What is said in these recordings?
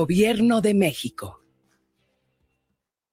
Gobierno de México.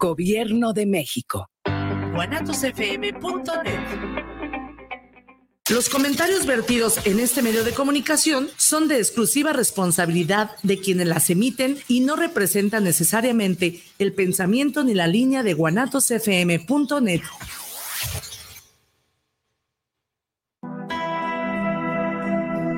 Gobierno de México. Los comentarios vertidos en este medio de comunicación son de exclusiva responsabilidad de quienes las emiten y no representan necesariamente el pensamiento ni la línea de guanatosfm.net.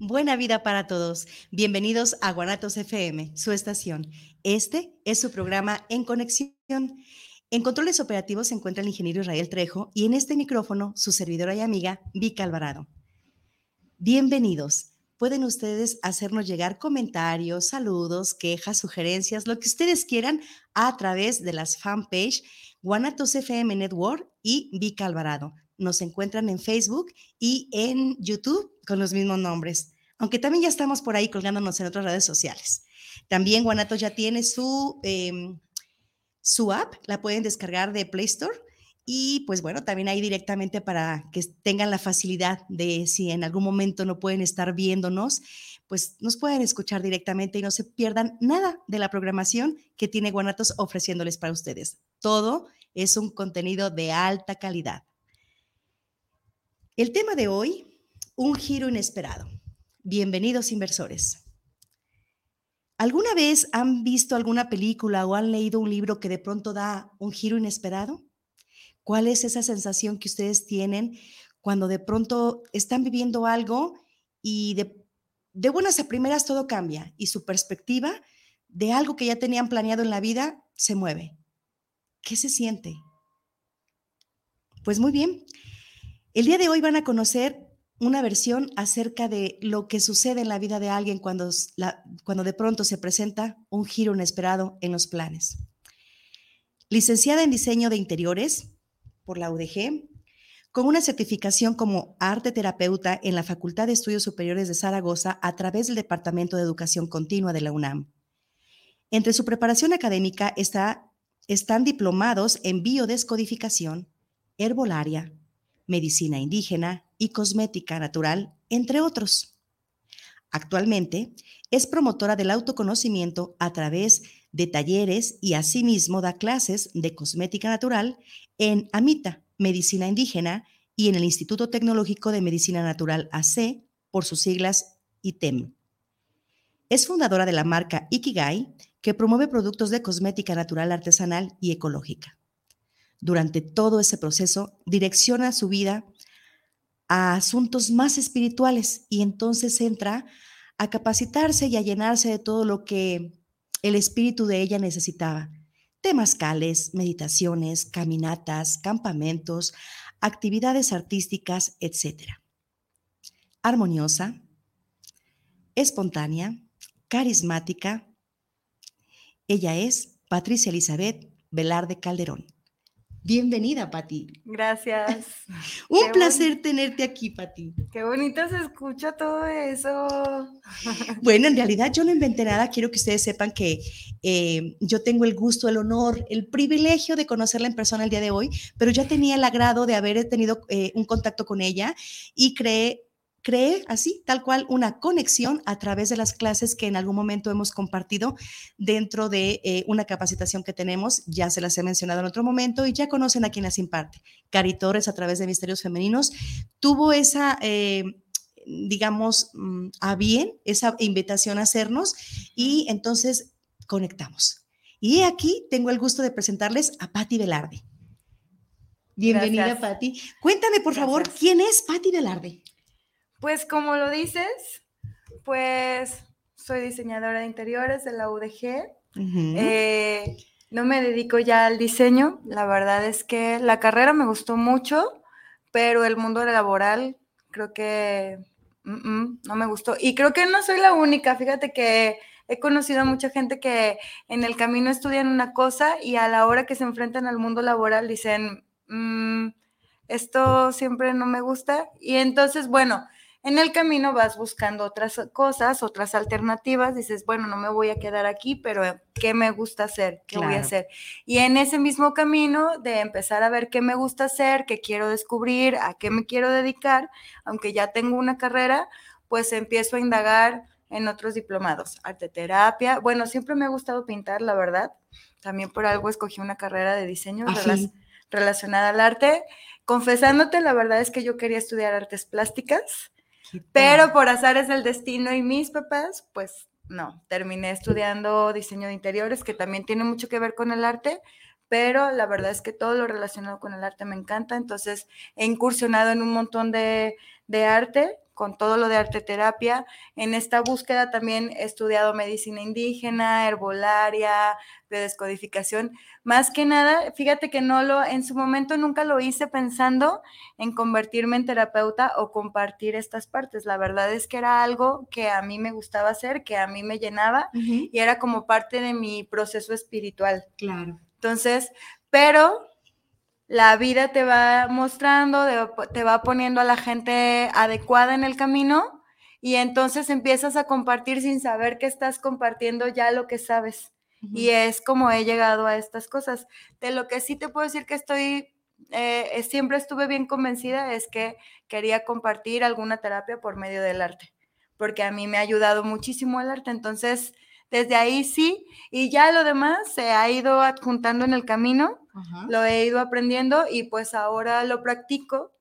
Buena vida para todos. Bienvenidos a Guanatos FM, su estación. Este es su programa En Conexión. En controles operativos se encuentra el ingeniero Israel Trejo y en este micrófono su servidora y amiga Vika Alvarado. Bienvenidos. Pueden ustedes hacernos llegar comentarios, saludos, quejas, sugerencias, lo que ustedes quieran a través de las fanpage Guanatos FM Network y Vika Alvarado. Nos encuentran en Facebook y en YouTube con los mismos nombres aunque también ya estamos por ahí colgándonos en otras redes sociales. También Guanatos ya tiene su, em, su app, la pueden descargar de Play Store. Y pues bueno, también ahí directamente para que tengan la facilidad de si en algún momento no pueden estar viéndonos, pues nos pueden escuchar directamente y no se pierdan nada de la programación que tiene Guanatos ofreciéndoles para ustedes. Todo es un contenido de alta calidad. El tema de hoy, un giro inesperado. Bienvenidos inversores. ¿Alguna vez han visto alguna película o han leído un libro que de pronto da un giro inesperado? ¿Cuál es esa sensación que ustedes tienen cuando de pronto están viviendo algo y de, buenas a primeras todo cambia y su perspectiva de algo que ya tenían planeado en la vida se mueve? ¿Qué se siente? Pues muy bien. El día de hoy van a conocer una versión acerca de lo que sucede en la vida de alguien cuando, cuando de pronto se presenta un giro inesperado en los planes. Licenciada en diseño de interiores por la UDG, con una certificación como arte terapeuta en la Facultad de Estudios Superiores de Zaragoza a través del Departamento de Educación Continua de la UNAM. Entre su preparación académica está, están diplomados en biodescodificación, herbolaria, medicina indígena y cosmética natural, entre otros. Actualmente es promotora del autoconocimiento a través de talleres y asimismo da clases de cosmética natural en AMITA, Medicina Indígena, y en el Instituto Tecnológico de Medicina Natural AC, por sus siglas ITEM. Es fundadora de la marca Ikigai, que promueve productos de cosmética natural artesanal y ecológica durante todo ese proceso, direcciona su vida a asuntos más espirituales y entonces entra a capacitarse y a llenarse de todo lo que el espíritu de ella necesitaba. Temascales, meditaciones, caminatas, campamentos, actividades artísticas, etc. Armoniosa, espontánea, carismática. Ella es Patricia Elizabeth Velarde Calderón. Bienvenida, Pati. Gracias. Un placer tenerte aquí, Pati. Qué bonito se escucha todo eso. bueno, en realidad yo no inventé nada. Quiero que ustedes sepan que eh, yo tengo el gusto, el honor, el privilegio de conocerla en persona el día de hoy, pero ya tenía el agrado de haber tenido eh, un contacto con ella y creé cree así, tal cual, una conexión a través de las clases que en algún momento hemos compartido dentro de eh, una capacitación que tenemos. Ya se las he mencionado en otro momento y ya conocen a quien las imparte. Cari Torres, a través de Misterios Femeninos, tuvo esa... Eh, digamos, mm, a bien esa invitación a hacernos y entonces conectamos. Y aquí tengo el gusto de presentarles a Patti Velarde. Bienvenida. Patti. Cuéntame, por favor. ¿quién es Patti Velarde? Pues como lo dices, pues soy diseñadora de interiores de la UDG. Eh, no me dedico ya al diseño. La verdad es que la carrera me gustó mucho, pero el mundo laboral creo que mm, mm, no me gustó. Y creo que no soy la única. Fíjate que he conocido a mucha gente que en el camino estudian una cosa y a la hora que se enfrentan al mundo laboral dicen, "Mm, esto siempre no me gusta. Y entonces, bueno, en el camino vas buscando otras cosas, otras alternativas, dices, bueno, no me voy a quedar aquí, pero ¿qué me gusta hacer? ¿Qué voy a hacer? Y en ese mismo camino de empezar a ver qué me gusta hacer, qué quiero descubrir, a qué me quiero dedicar, aunque ya tengo una carrera, pues empiezo a indagar en otros diplomados, arte terapia. Bueno, siempre me ha gustado pintar, la verdad. También por algo escogí una carrera de diseño Ah, relacionada al arte. Confesándote, la verdad es que yo quería estudiar artes plásticas. ¿Qué Pero por azares del destino y mis papás, pues no, terminé estudiando diseño de interiores, que también tiene mucho que ver con el arte, pero la verdad es que todo lo relacionado con el arte me encanta, entonces he incursionado en un montón de, de arte, con todo lo de arte terapia. En esta búsqueda también he estudiado medicina indígena, herbolaria, biodescodificación. Más que nada, fíjate que no lo, en su momento nunca lo hice pensando en convertirme en terapeuta o compartir estas partes. La verdad es que era algo que a mí me gustaba hacer, que a mí me llenaba y era como parte de mi proceso espiritual. Claro. Entonces, pero la vida te va mostrando, te va poniendo a la gente adecuada en el camino y entonces empiezas a compartir sin saber que estás compartiendo ya lo que sabes. Y es como he llegado a estas cosas. De lo que sí te puedo decir que estoy, eh, siempre estuve bien convencida es que quería compartir alguna terapia por medio del arte, porque a mí me ha ayudado muchísimo el arte. Entonces, desde ahí sí, y ya lo demás se ha ido adjuntando en el camino, lo he ido aprendiendo y pues ahora lo practico.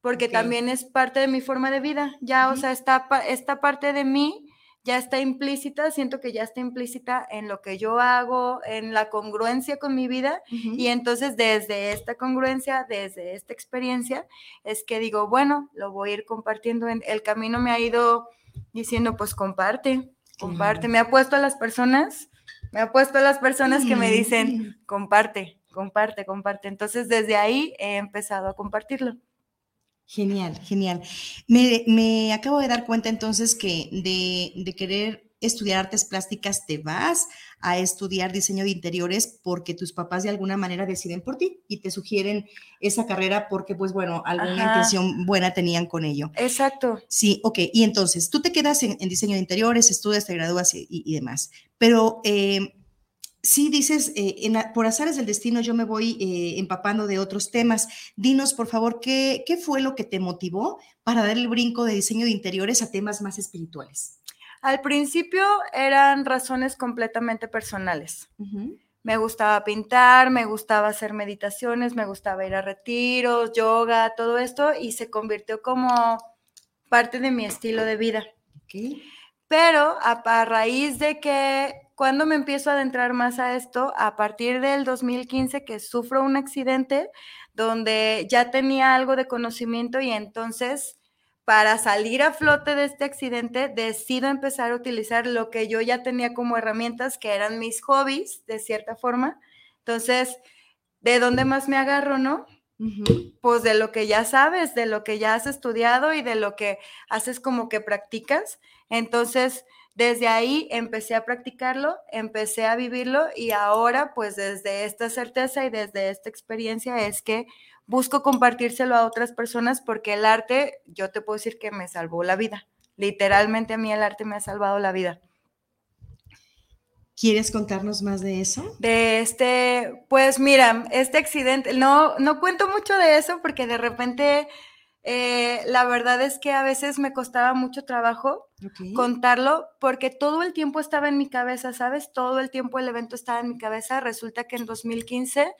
Porque también es parte de mi forma de vida. Ya, o sea, esta, esta parte de mí ya está implícita, siento que ya está implícita en lo que yo hago, en la congruencia con mi vida. Y entonces desde esta congruencia, desde esta experiencia, es que digo, bueno, lo voy a ir compartiendo. En el camino me ha ido diciendo, pues comparte, comparte. Me ha puesto a las personas, me ha puesto a las personas que me dicen, comparte, comparte, comparte. Entonces desde ahí he empezado a compartirlo. Genial, genial. Me, me acabo de dar cuenta entonces que de, de querer estudiar artes plásticas te vas a estudiar diseño de interiores porque tus papás de alguna manera deciden por ti y te sugieren esa carrera porque pues bueno, alguna Ajá. intención buena tenían con ello. Exacto. Sí, ok. Y entonces, tú te quedas en, en diseño de interiores, estudias, te gradúas y, y demás. Pero eh, sí dices, eh, en por azares del destino yo me voy eh, empapando de otros temas. Dinos, por favor, ¿qué, ¿qué fue lo que te motivó para dar el brinco de diseño de interiores a temas más espirituales? Al principio eran razones completamente personales. Me gustaba pintar, me gustaba hacer meditaciones, me gustaba ir a retiros, yoga, todo esto, y se convirtió como parte de mi estilo de vida. Pero a, a raíz de que cuando me empiezo a adentrar más a esto, a partir del 2015 que sufro un accidente donde ya tenía algo de conocimiento y entonces para salir a flote de este accidente decido empezar a utilizar lo que yo ya tenía como herramientas, que eran mis hobbies, de cierta forma. Entonces, ¿de dónde más me agarro, no? Pues de lo que ya sabes, de lo que ya has estudiado y de lo que haces como que practicas. Entonces, desde ahí empecé a practicarlo, empecé a vivirlo y ahora, pues desde esta certeza y desde esta experiencia es que busco compartírselo a otras personas porque el arte, yo te puedo decir que me salvó la vida. Literalmente a mí el arte me ha salvado la vida. ¿Quieres contarnos más de eso? De este, pues mira, este accidente, no, no cuento mucho de eso porque de repente eh, la verdad es que a veces me costaba mucho trabajo contarlo porque todo el tiempo estaba en mi cabeza, ¿sabes? Todo el tiempo el evento estaba en mi cabeza. Resulta que en 2015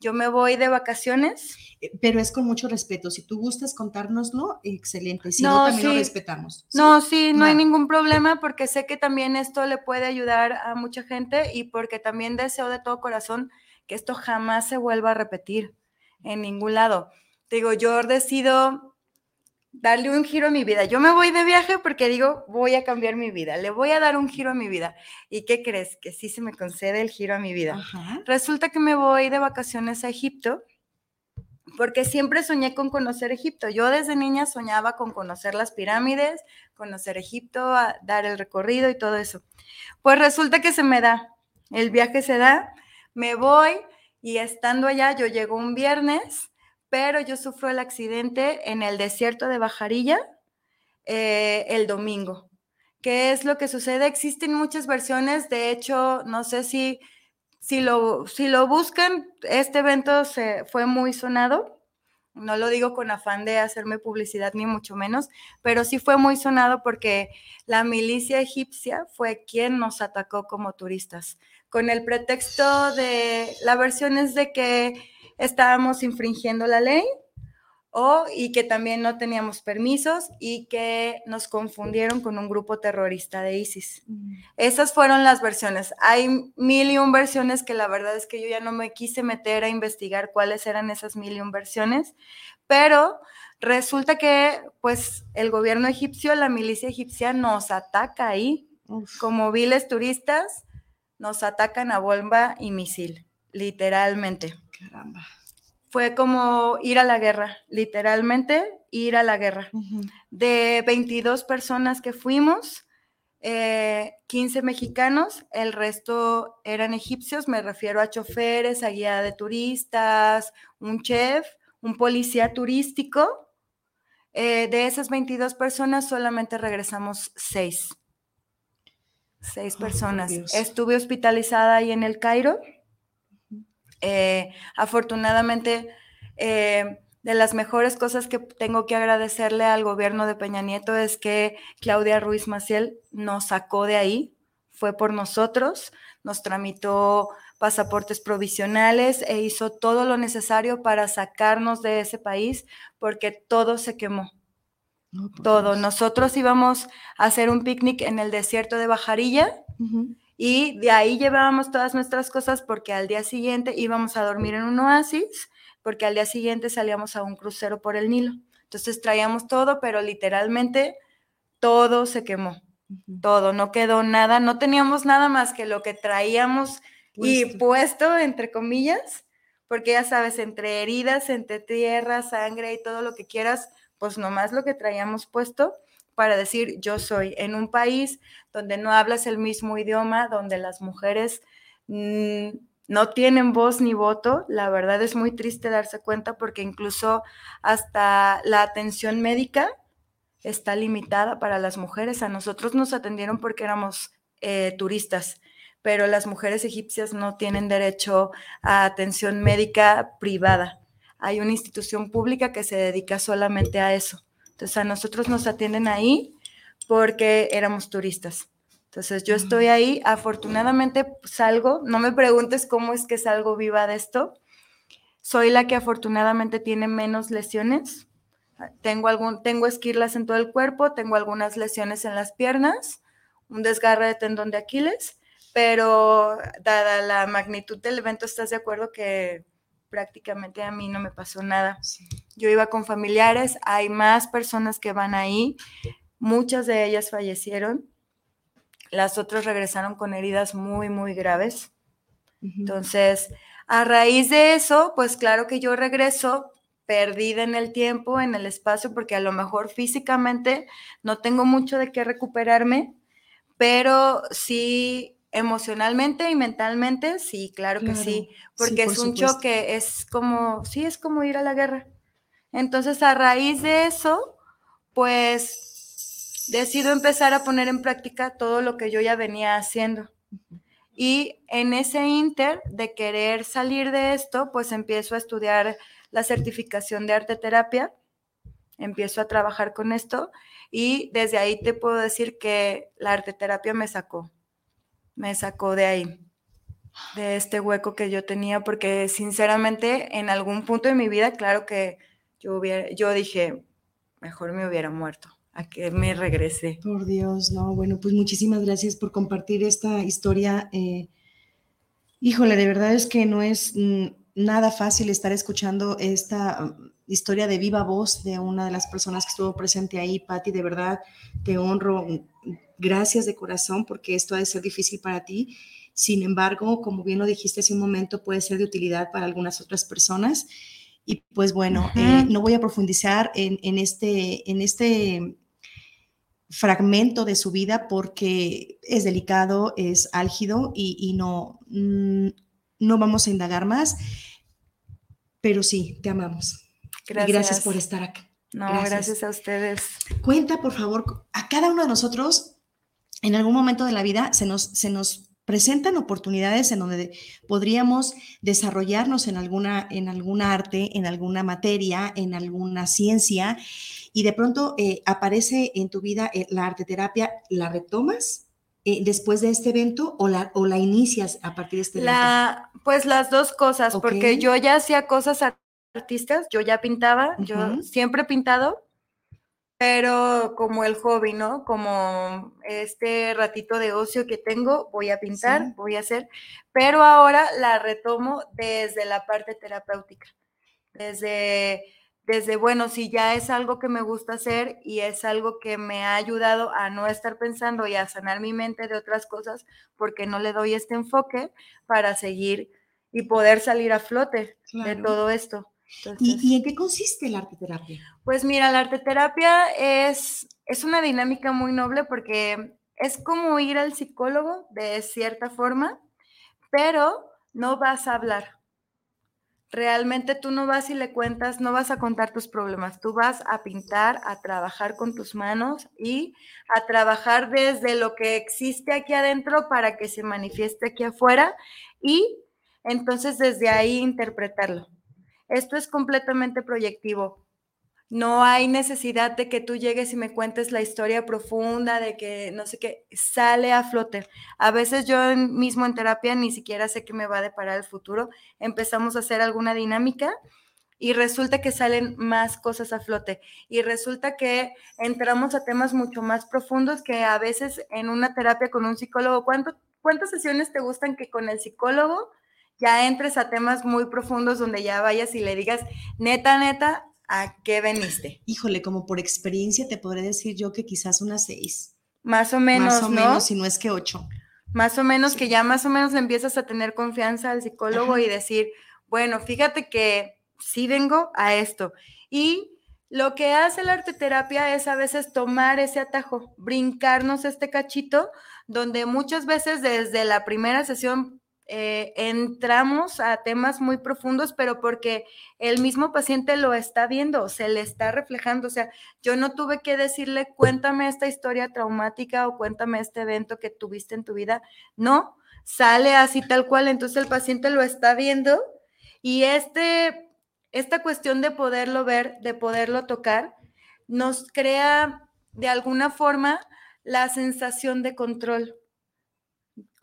yo me voy de vacaciones. Eh, pero es con mucho respeto. Si tú gustas contárnoslo, excelente. Si no, también lo respetamos. No, sí, no hay ningún problema porque sé que también esto le puede ayudar a mucha gente y porque también deseo de todo corazón que esto jamás se vuelva a repetir en ningún lado. digo, yo decido darle un giro a mi vida. Yo me voy de viaje porque digo, voy a cambiar mi vida, le voy a dar un giro a mi vida. ¿Y qué crees? Que sí se me concede el giro a mi vida. Resulta que me voy de vacaciones a Egipto porque siempre soñé con conocer Egipto. Yo desde niña soñaba con conocer las pirámides, conocer Egipto, dar el recorrido y todo eso. Pues resulta que se me da, el viaje se da, me voy y estando allá, yo llego un viernes pero yo sufro el accidente en el desierto de Bajarilla eh, el domingo. ¿Qué es lo que sucede? Existen muchas versiones, de hecho, no sé si, si, lo, si lo buscan, este evento se, fue muy sonado. No lo digo con afán de hacerme publicidad, ni mucho menos, pero sí fue muy sonado porque la milicia egipcia fue quien nos atacó como turistas, con el pretexto de, la versión es de que estábamos infringiendo la ley o y que también no teníamos permisos y que nos confundieron con un grupo terrorista de ISIS. Mm. Esas fueron las versiones. Hay mil y un versiones que la verdad es que yo ya no me quise meter a investigar cuáles eran esas mil y un versiones, pero resulta que pues el gobierno egipcio, la milicia egipcia nos ataca ahí como viles turistas, nos atacan a bomba y misil, literalmente. Caramba. Fue como ir a la guerra, literalmente ir a la guerra. De 22 personas que fuimos, 15 eh, mexicanos, el resto eran egipcios, me refiero a choferes, a guía de turistas, un chef, un policía turístico. Eh, de esas 22 personas solamente regresamos 6. 6 personas. Estuve hospitalizada ahí en el Cairo eh, afortunadamente, eh, de las mejores cosas que tengo que agradecerle al gobierno de Peña Nieto es que Claudia Ruiz Maciel nos sacó de ahí, fue por nosotros, nos tramitó pasaportes provisionales e hizo todo lo necesario para sacarnos de ese país porque todo se quemó. todo. Nosotros íbamos a hacer un picnic en el desierto de Bajarilla. Y de ahí llevábamos todas nuestras cosas porque al día siguiente íbamos a dormir en un oasis, porque al día siguiente salíamos a un crucero por el Nilo. Entonces traíamos todo, pero literalmente todo se quemó. Todo, no quedó nada, no teníamos nada más que lo que traíamos y puesto, entre comillas, porque ya sabes, entre heridas, entre tierra, sangre y todo lo que quieras, pues nomás lo que traíamos puesto para decir yo soy en un país donde no hablas el mismo idioma, donde las mujeres mm, no tienen voz ni voto. La verdad es muy triste darse cuenta porque incluso hasta la atención médica está limitada para las mujeres. A nosotros nos atendieron porque éramos eh, turistas, pero las mujeres egipcias no tienen derecho a atención médica privada. Hay una institución pública que se dedica solamente a eso. Entonces a nosotros nos atienden ahí porque éramos turistas. Entonces yo estoy ahí, afortunadamente salgo, no me preguntes cómo es que salgo viva de esto. Soy la que afortunadamente tiene menos lesiones. Tengo, algún, tengo esquirlas en todo el cuerpo, tengo algunas lesiones en las piernas, un desgarre de tendón de Aquiles, pero dada la magnitud del evento, ¿estás de acuerdo que prácticamente a mí no me pasó nada. Yo iba con familiares, hay más personas que van ahí, muchas de ellas fallecieron, las otras regresaron con heridas muy, muy graves. Entonces, a raíz de eso, pues claro que yo regreso perdida en el tiempo, en el espacio, porque a lo mejor físicamente no tengo mucho de qué recuperarme, pero sí Emocionalmente y mentalmente, sí, claro, que sí, porque es un choque, es como, sí, es como ir a la guerra. Entonces, a raíz de eso, pues decido empezar a poner en práctica todo lo que yo ya venía haciendo. Y en ese inter de querer salir de esto, pues empiezo a estudiar la certificación de arte terapia, empiezo a trabajar con esto y desde ahí te puedo decir que la arte terapia me sacó me sacó de ahí. de este hueco que yo tenía, porque sinceramente en algún punto de mi vida, claro que yo, yo dije, mejor me hubiera muerto, a que me regresé. Por Dios, no, bueno, pues muchísimas gracias por compartir esta historia. Eh, híjole, de verdad es que no es mm, nada fácil estar escuchando esta mm, historia de viva voz de una de las personas que estuvo presente ahí, Patti, de verdad te honro, gracias de corazón porque esto ha de ser difícil para ti. Sin embargo, como bien lo dijiste hace un momento, puede ser de utilidad para algunas otras personas. Y pues bueno, eh, no voy a profundizar en, este, en este fragmento de su vida porque es delicado, es álgido y, no, mm, no vamos a indagar más. Pero sí, te amamos. Gracias. gracias por estar acá. No, gracias. a ustedes. Cuenta, por favor, a cada uno de nosotros, en algún momento de la vida se nos, se nos presentan oportunidades en donde podríamos desarrollarnos en alguna, en alguna arte, en alguna materia, en alguna ciencia, y de pronto eh, aparece en tu vida eh, la arte terapia, ¿la retomas? Eh, después de este evento o la, o la inicias a partir de este la, evento? Pues las dos cosas, porque yo ya hacía cosas artistas, yo ya pintaba, yo siempre he pintado, pero como el hobby, ¿no? Como este ratito de ocio que tengo, voy a pintar, voy a hacer, pero ahora la retomo desde la parte terapéutica, desde, desde, bueno, si ya es algo que me gusta hacer y es algo que me ha ayudado a no estar pensando y a sanar mi mente de otras cosas, porque no le doy este enfoque para seguir y poder salir a flote de todo esto. ¿Y, en qué consiste la arte terapia? Pues mira, la arte terapia es, es una dinámica muy noble porque es como ir al psicólogo de cierta forma, pero no vas a hablar. Realmente tú no vas y le cuentas, no vas a contar tus problemas, tú vas a pintar, a trabajar con tus manos y a trabajar desde lo que existe aquí adentro para que se manifieste aquí afuera y entonces desde ahí interpretarlo. Esto es completamente proyectivo. No hay necesidad de que tú llegues y me cuentes la historia profunda de que no sé qué, sale a flote. A veces yo mismo en terapia ni siquiera sé qué me va a deparar el futuro. Empezamos a hacer alguna dinámica y resulta que salen más cosas a flote y resulta que entramos a temas mucho más profundos que a veces en una terapia con un psicólogo. ¿Cuántas sesiones te gustan que con el psicólogo ya entres a temas muy profundos donde ya vayas y le digas, neta, neta, ¿a qué veniste? Híjole, como por experiencia te podré decir yo que quizás unas seis. Más o menos, Más o menos, si no es que ocho. Más o menos, que ya más o menos le empiezas a tener confianza al psicólogo y decir, bueno, fíjate que sí vengo a esto. Y lo que hace la arte terapia es a veces tomar ese atajo, brincarnos este cachito, donde muchas veces desde la primera sesión eh, entramos a temas muy profundos, pero porque el mismo paciente lo está viendo, se le está reflejando. O sea, yo no tuve que decirle, cuéntame esta historia traumática o cuéntame este evento que tuviste en tu vida. No, sale así tal cual, entonces el paciente lo está viendo y este, esta cuestión de poderlo ver, de poderlo tocar, nos crea de alguna forma la sensación de control.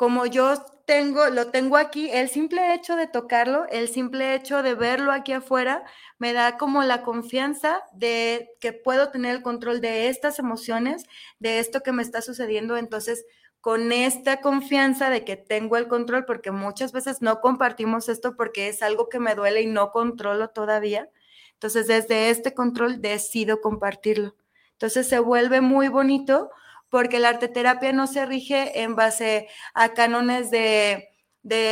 Como yo tengo, lo tengo aquí, el simple hecho de tocarlo, el simple hecho de verlo aquí afuera, me da como la confianza de que puedo tener el control de estas emociones, de esto que me está sucediendo. Entonces, con esta confianza de que tengo el control, porque muchas veces no compartimos esto porque es algo que me duele y no controlo todavía. Entonces, desde este control decido compartirlo. Entonces, se vuelve muy bonito porque la arteterapia no se rige en base a cánones de,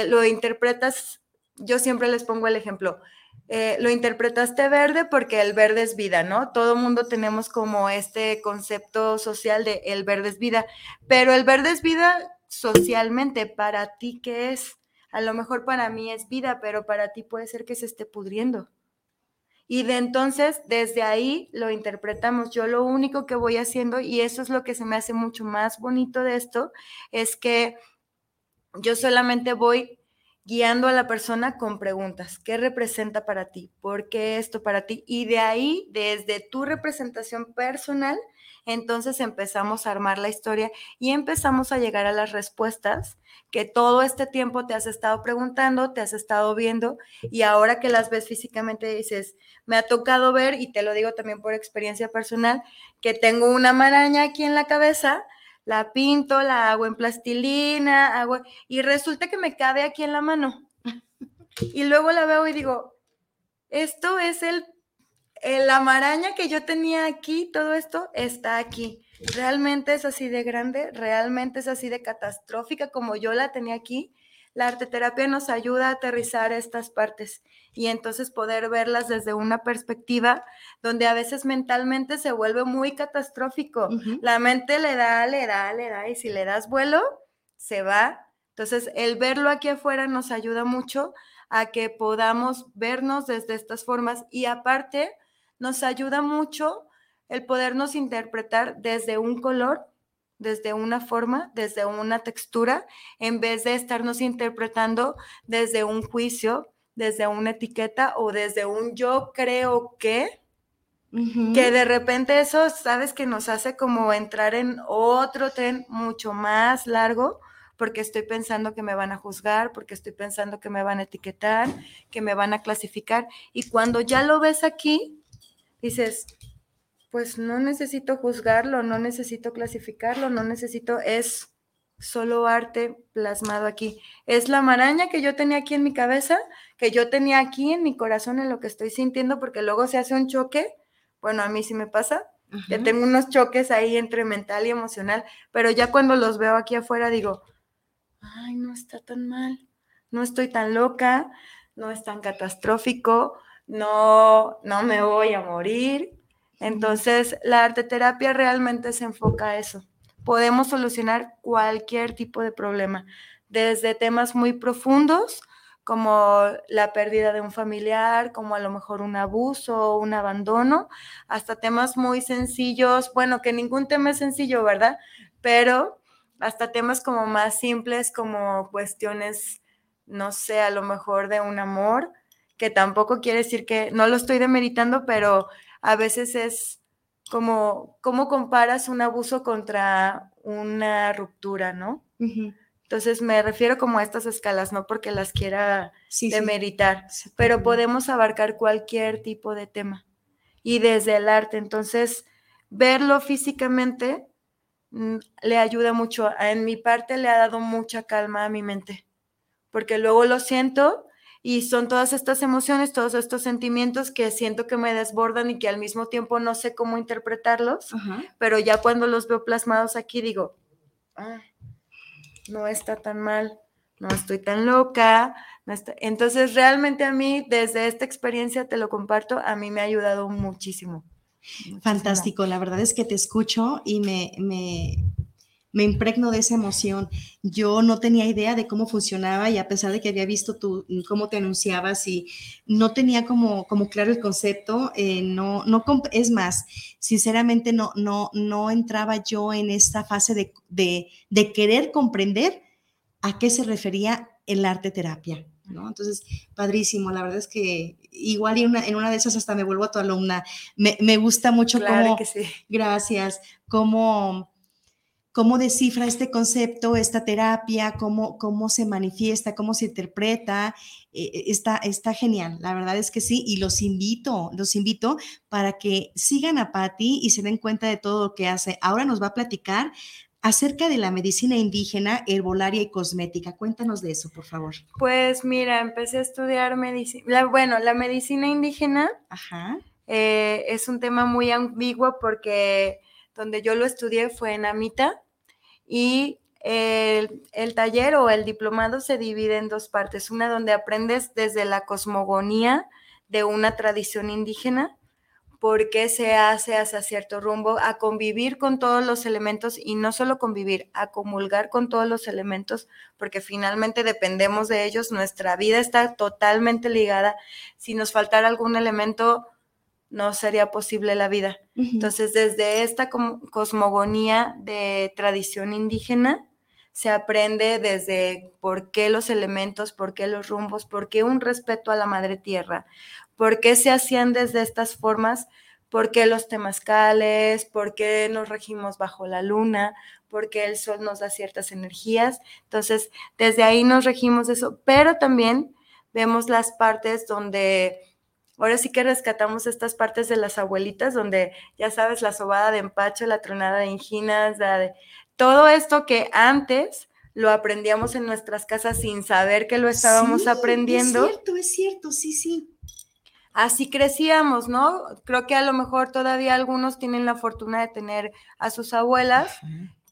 lo interpretas, yo siempre les pongo el ejemplo, eh, lo interpretaste verde porque el verde es vida, ¿no? Todo mundo tenemos como este concepto social de el verde es vida, pero el verde es vida socialmente, para ti, ¿qué es? A lo mejor para mí es vida, pero para ti puede ser que se esté pudriendo. Y de entonces, desde ahí lo interpretamos. Yo lo único que voy haciendo, y eso es lo que se me hace mucho más bonito de esto, es que yo solamente voy guiando a la persona con preguntas. ¿Qué representa para ti? ¿Por qué esto para ti? Y de ahí, desde tu representación personal, entonces empezamos a armar la historia y empezamos a llegar a las respuestas que todo este tiempo te has estado preguntando, te has estado viendo y ahora que las ves físicamente dices, me ha tocado ver, y te lo digo también por experiencia personal, que tengo una maraña aquí en la cabeza, la pinto, la hago en plastilina, hago, y resulta que me cabe aquí en la mano. Y luego la veo y digo, esto es el la maraña que yo tenía aquí, todo esto está aquí. Realmente es así de grande, realmente es así de catastrófica como yo la tenía aquí. La arteterapia nos ayuda a aterrizar estas partes y entonces poder verlas desde una perspectiva donde a veces mentalmente se vuelve muy catastrófico. La mente le da, le da, le da y si le das vuelo, se va. Entonces, el verlo aquí afuera nos ayuda mucho a que podamos vernos desde estas formas y aparte nos ayuda mucho el podernos interpretar desde un color, desde una forma, desde una textura, en vez de estarnos interpretando desde un juicio, desde una etiqueta o desde un yo creo que, que de repente eso, sabes, que nos hace como entrar en otro tren mucho más largo, porque estoy pensando que me van a juzgar, porque estoy pensando que me van a etiquetar, que me van a clasificar. Y cuando ya lo ves aquí, dices, pues no necesito juzgarlo, no necesito clasificarlo, no necesito, es solo arte plasmado aquí. Es la maraña que yo tenía aquí en mi cabeza, que yo tenía aquí en mi corazón, en lo que estoy sintiendo, porque luego se hace un choque. Bueno, a mí sí me pasa, que tengo unos choques ahí entre mental y emocional, pero ya cuando los veo aquí afuera digo, ay, no está tan mal, no estoy tan loca, no es tan catastrófico, no, no me voy a morir. Entonces, la arte terapia realmente se enfoca a eso. Podemos solucionar cualquier tipo de problema, desde temas muy profundos como la pérdida de un familiar, como a lo mejor un abuso un abandono, hasta temas muy sencillos, bueno, que ningún tema es sencillo, ¿verdad? Pero hasta temas como más simples, como cuestiones, no sé, a lo mejor de un amor, que tampoco quiere decir que no lo estoy demeritando, pero a veces es como, ¿cómo comparas un abuso contra una ruptura, no? Entonces me refiero como a estas escalas, no porque las quiera demeritar, pero podemos abarcar cualquier tipo de tema. Y desde el arte, entonces, verlo físicamente mm, le ayuda mucho. En mi parte le ha dado mucha calma a mi mente, porque luego lo siento y son todas estas emociones, todos estos sentimientos que siento que me desbordan y que al mismo tiempo no sé cómo interpretarlos, pero ya cuando los veo plasmados aquí digo, ah, no está tan mal, no estoy tan loca. Entonces, realmente a mí, desde esta experiencia, te lo comparto, a mí me ha ayudado muchísimo. Fantástico, la verdad es que te escucho y me, me, me impregno de esa emoción. Yo no tenía idea de cómo funcionaba y a pesar de que había visto tú cómo te anunciabas y no tenía como, como claro el concepto, eh, no, no, es más, sinceramente no, no, no entraba yo en esta fase de, de, querer comprender a qué se refería el arte terapia. ¿no? Entonces, padrísimo, la verdad es que igual y una, en una de esas hasta me vuelvo a tu alumna. Me, me gusta mucho claro que sí. gracias, cómo cómo descifra este concepto, esta terapia, cómo, cómo se manifiesta, cómo se interpreta. Eh, eh, está, está genial, la verdad es que sí, y los invito, los invito para que sigan a Patti y se den cuenta de todo lo que hace. Ahora nos va a platicar acerca de la medicina indígena, herbolaria y cosmética. Cuéntanos de eso, por favor. Pues mira, empecé a estudiar medicina, bueno, la medicina indígena eh, es un tema muy ambiguo porque donde yo lo estudié fue en Amita y el, taller o el diplomado se divide en dos partes. Una donde aprendes desde la cosmogonía de una tradición indígena, por qué se hace hacia cierto rumbo, a convivir con todos los elementos y no solo convivir, a comulgar con todos los elementos, porque finalmente dependemos de ellos, nuestra vida está totalmente ligada. Si nos faltara algún elemento, no sería posible la vida. Entonces, desde esta cosmogonía de tradición indígena, se aprende desde por qué los elementos, por qué los rumbos, por qué un respeto a la madre tierra, por qué se hacían desde estas formas, por qué los temazcales, por qué nos regimos bajo la luna, por qué el sol nos da ciertas energías. Entonces, desde ahí nos regimos eso, pero también vemos las partes donde ahora sí que rescatamos estas partes de las abuelitas, donde ya sabes, la sobada de empacho, la tronada de inginas, de, todo esto que antes lo aprendíamos en nuestras casas sin saber que lo estábamos aprendiendo. Es cierto, es cierto, sí, sí. Así crecíamos, ¿no? Creo que a lo mejor todavía algunos tienen la fortuna de tener a sus abuelas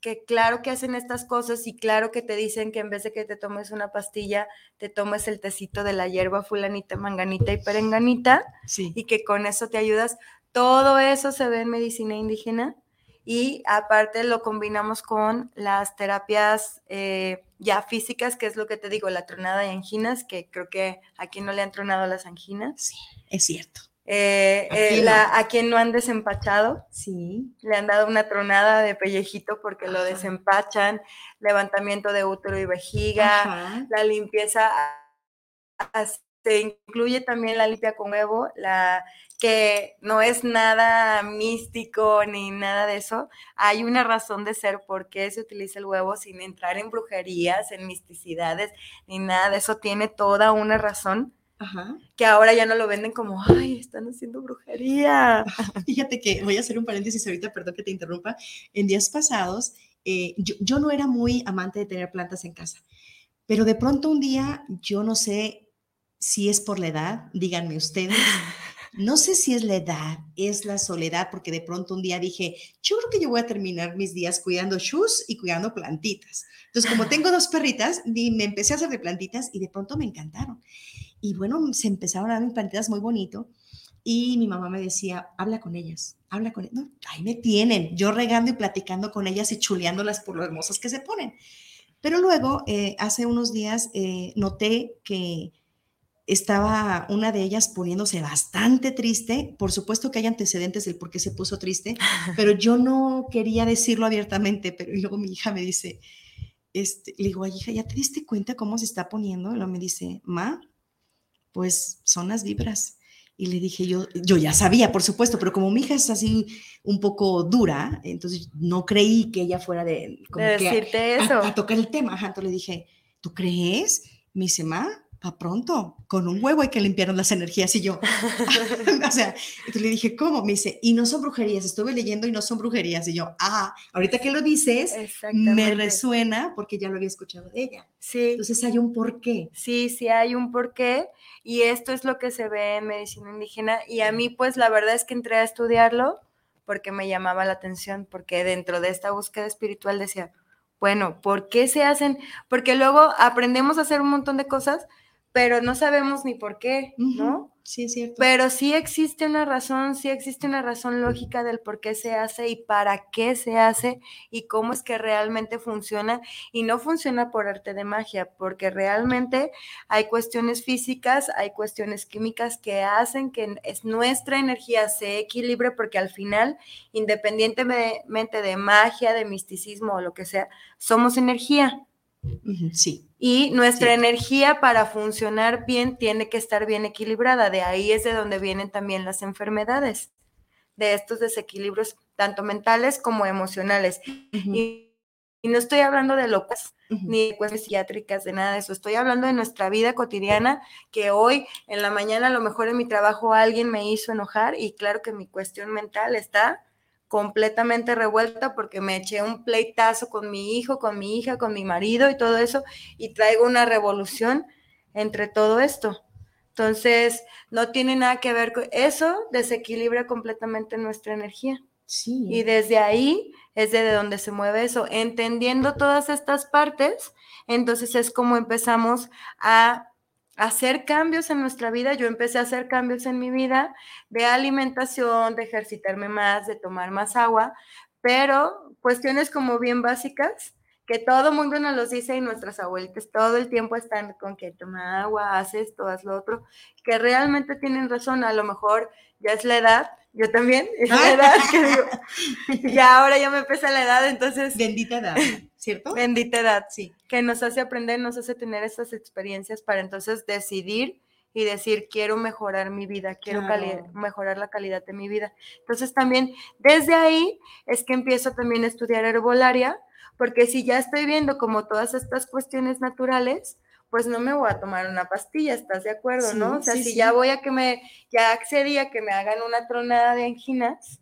que claro que hacen estas cosas y claro que te dicen que en vez de que te tomes una pastilla, te tomes el tecito de la hierba fulanita, manganita y perenganita y que con eso te ayudas. Todo eso se ve en medicina indígena y aparte lo combinamos con las terapias eh, ya físicas, que es lo que te digo, la tronada de anginas, que creo que aquí no le han tronado las anginas. Sí, es cierto. Eh, eh, a quien no han desempachado, sí. le han dado una tronada de pellejito porque lo desempachan, levantamiento de útero y vejiga, la limpieza, se incluye también la limpia con huevo, la que no es nada místico ni nada de eso. Hay una razón de ser por qué se utiliza el huevo sin entrar en brujerías, en misticidades, ni nada de eso. Tiene toda una razón que ahora ya no lo venden como, ay, están haciendo brujería. Fíjate que voy a hacer un paréntesis ahorita, perdón que te interrumpa. En días pasados, eh, yo, yo no era muy amante de tener plantas en casa, pero de pronto un día, yo no sé si es por la edad, díganme ustedes. No sé si es la edad, es la soledad, porque de pronto un día dije, yo creo que yo voy a terminar mis días cuidando shoes y cuidando plantitas. Entonces, como tengo dos perritas, me empecé a hacer de plantitas y de pronto me encantaron. Y bueno, se empezaron a dar mis plantitas muy bonito. Y mi mamá me decía, habla con ellas, habla con ellas. ahí me tienen, yo regando y platicando con ellas y chuleándolas por lo hermosas que se ponen. Pero luego, eh, hace unos días, eh, noté que estaba una de ellas poniéndose bastante triste. Por supuesto que hay antecedentes del por qué se puso triste, pero yo no quería decirlo abiertamente. Pero luego mi hija me dice, este, le digo, hija, ¿ya te diste cuenta cómo se está poniendo? Y luego me dice, ma, pues son las vibras. Y le dije, yo, yo ya sabía, por supuesto, pero como mi hija es así un poco dura, entonces no creí que ella fuera de, decirte eso. A, tocar el tema. entonces le dije, ¿tú crees? Me dice, ma, pa pronto, con un huevo hay que limpiar las energías. Y yo, o sea, entonces le dije, ¿cómo? Me dice, y no son brujerías, estuve leyendo y no son brujerías. Y yo, ah, ahorita que lo dices, me resuena porque ya lo había escuchado de ella. Sí. Entonces hay un porqué. Sí, sí hay un porqué. Y esto es lo que se ve en medicina indígena. Y a mí, pues, la verdad es que entré a estudiarlo porque me llamaba la atención, porque dentro de esta búsqueda espiritual decía, bueno, ¿por qué se hacen? Porque luego aprendemos a hacer un montón de cosas, pero no sabemos ni por qué, ¿no? Sí, es cierto. Pero sí existe una razón, sí existe una razón lógica del por qué se hace y para qué se hace y cómo es que realmente funciona. Y no funciona por arte de magia, porque realmente hay cuestiones físicas, hay cuestiones químicas que hacen que es nuestra energía se equilibre, porque al final, independientemente de magia, de misticismo o lo que sea, somos energía. Sí. Y nuestra energía para funcionar bien tiene que estar bien equilibrada. De ahí es de donde vienen también las enfermedades, de estos desequilibrios, tanto mentales como emocionales. y, no estoy hablando de locas ni de cuestiones psiquiátricas, de nada de eso. Estoy hablando de nuestra vida cotidiana, que hoy en la mañana a lo mejor en mi trabajo alguien me hizo enojar y claro que mi cuestión mental está completamente revuelta porque me eché un pleitazo con mi hijo, con mi hija, con mi marido y todo eso, y traigo una revolución entre todo esto. Entonces, no tiene nada que ver con eso, desequilibra completamente nuestra energía. Sí. Y desde ahí es de donde se mueve eso. Entendiendo todas estas partes, entonces es como empezamos a hacer cambios en nuestra vida. Yo empecé a hacer cambios en mi vida de alimentación, de ejercitarme más, de tomar más agua, pero cuestiones como bien básicas que todo mundo nos los dice y nuestras abuelitas todo el tiempo están con que toma agua, haces esto, haz lo otro, que realmente tienen razón, a lo mejor ya es la edad, yo también, es la edad que digo, ya ahora ya me pesa la edad, entonces... Bendita edad. ¿Cierto? Bendita edad, Sí. que nos hace aprender, nos hace tener esas experiencias para entonces decidir y decir, quiero mejorar mi vida, quiero Claro. mejorar la calidad de mi vida. Entonces también desde ahí es que empiezo también a estudiar herbolaria, porque si ya estoy viendo como todas estas cuestiones naturales, pues no me voy a tomar una pastilla, ¿estás de acuerdo, Sí, no? O sea, sí, si sí. ya voy a que me, ya accedí a que me hagan una tronada de anginas,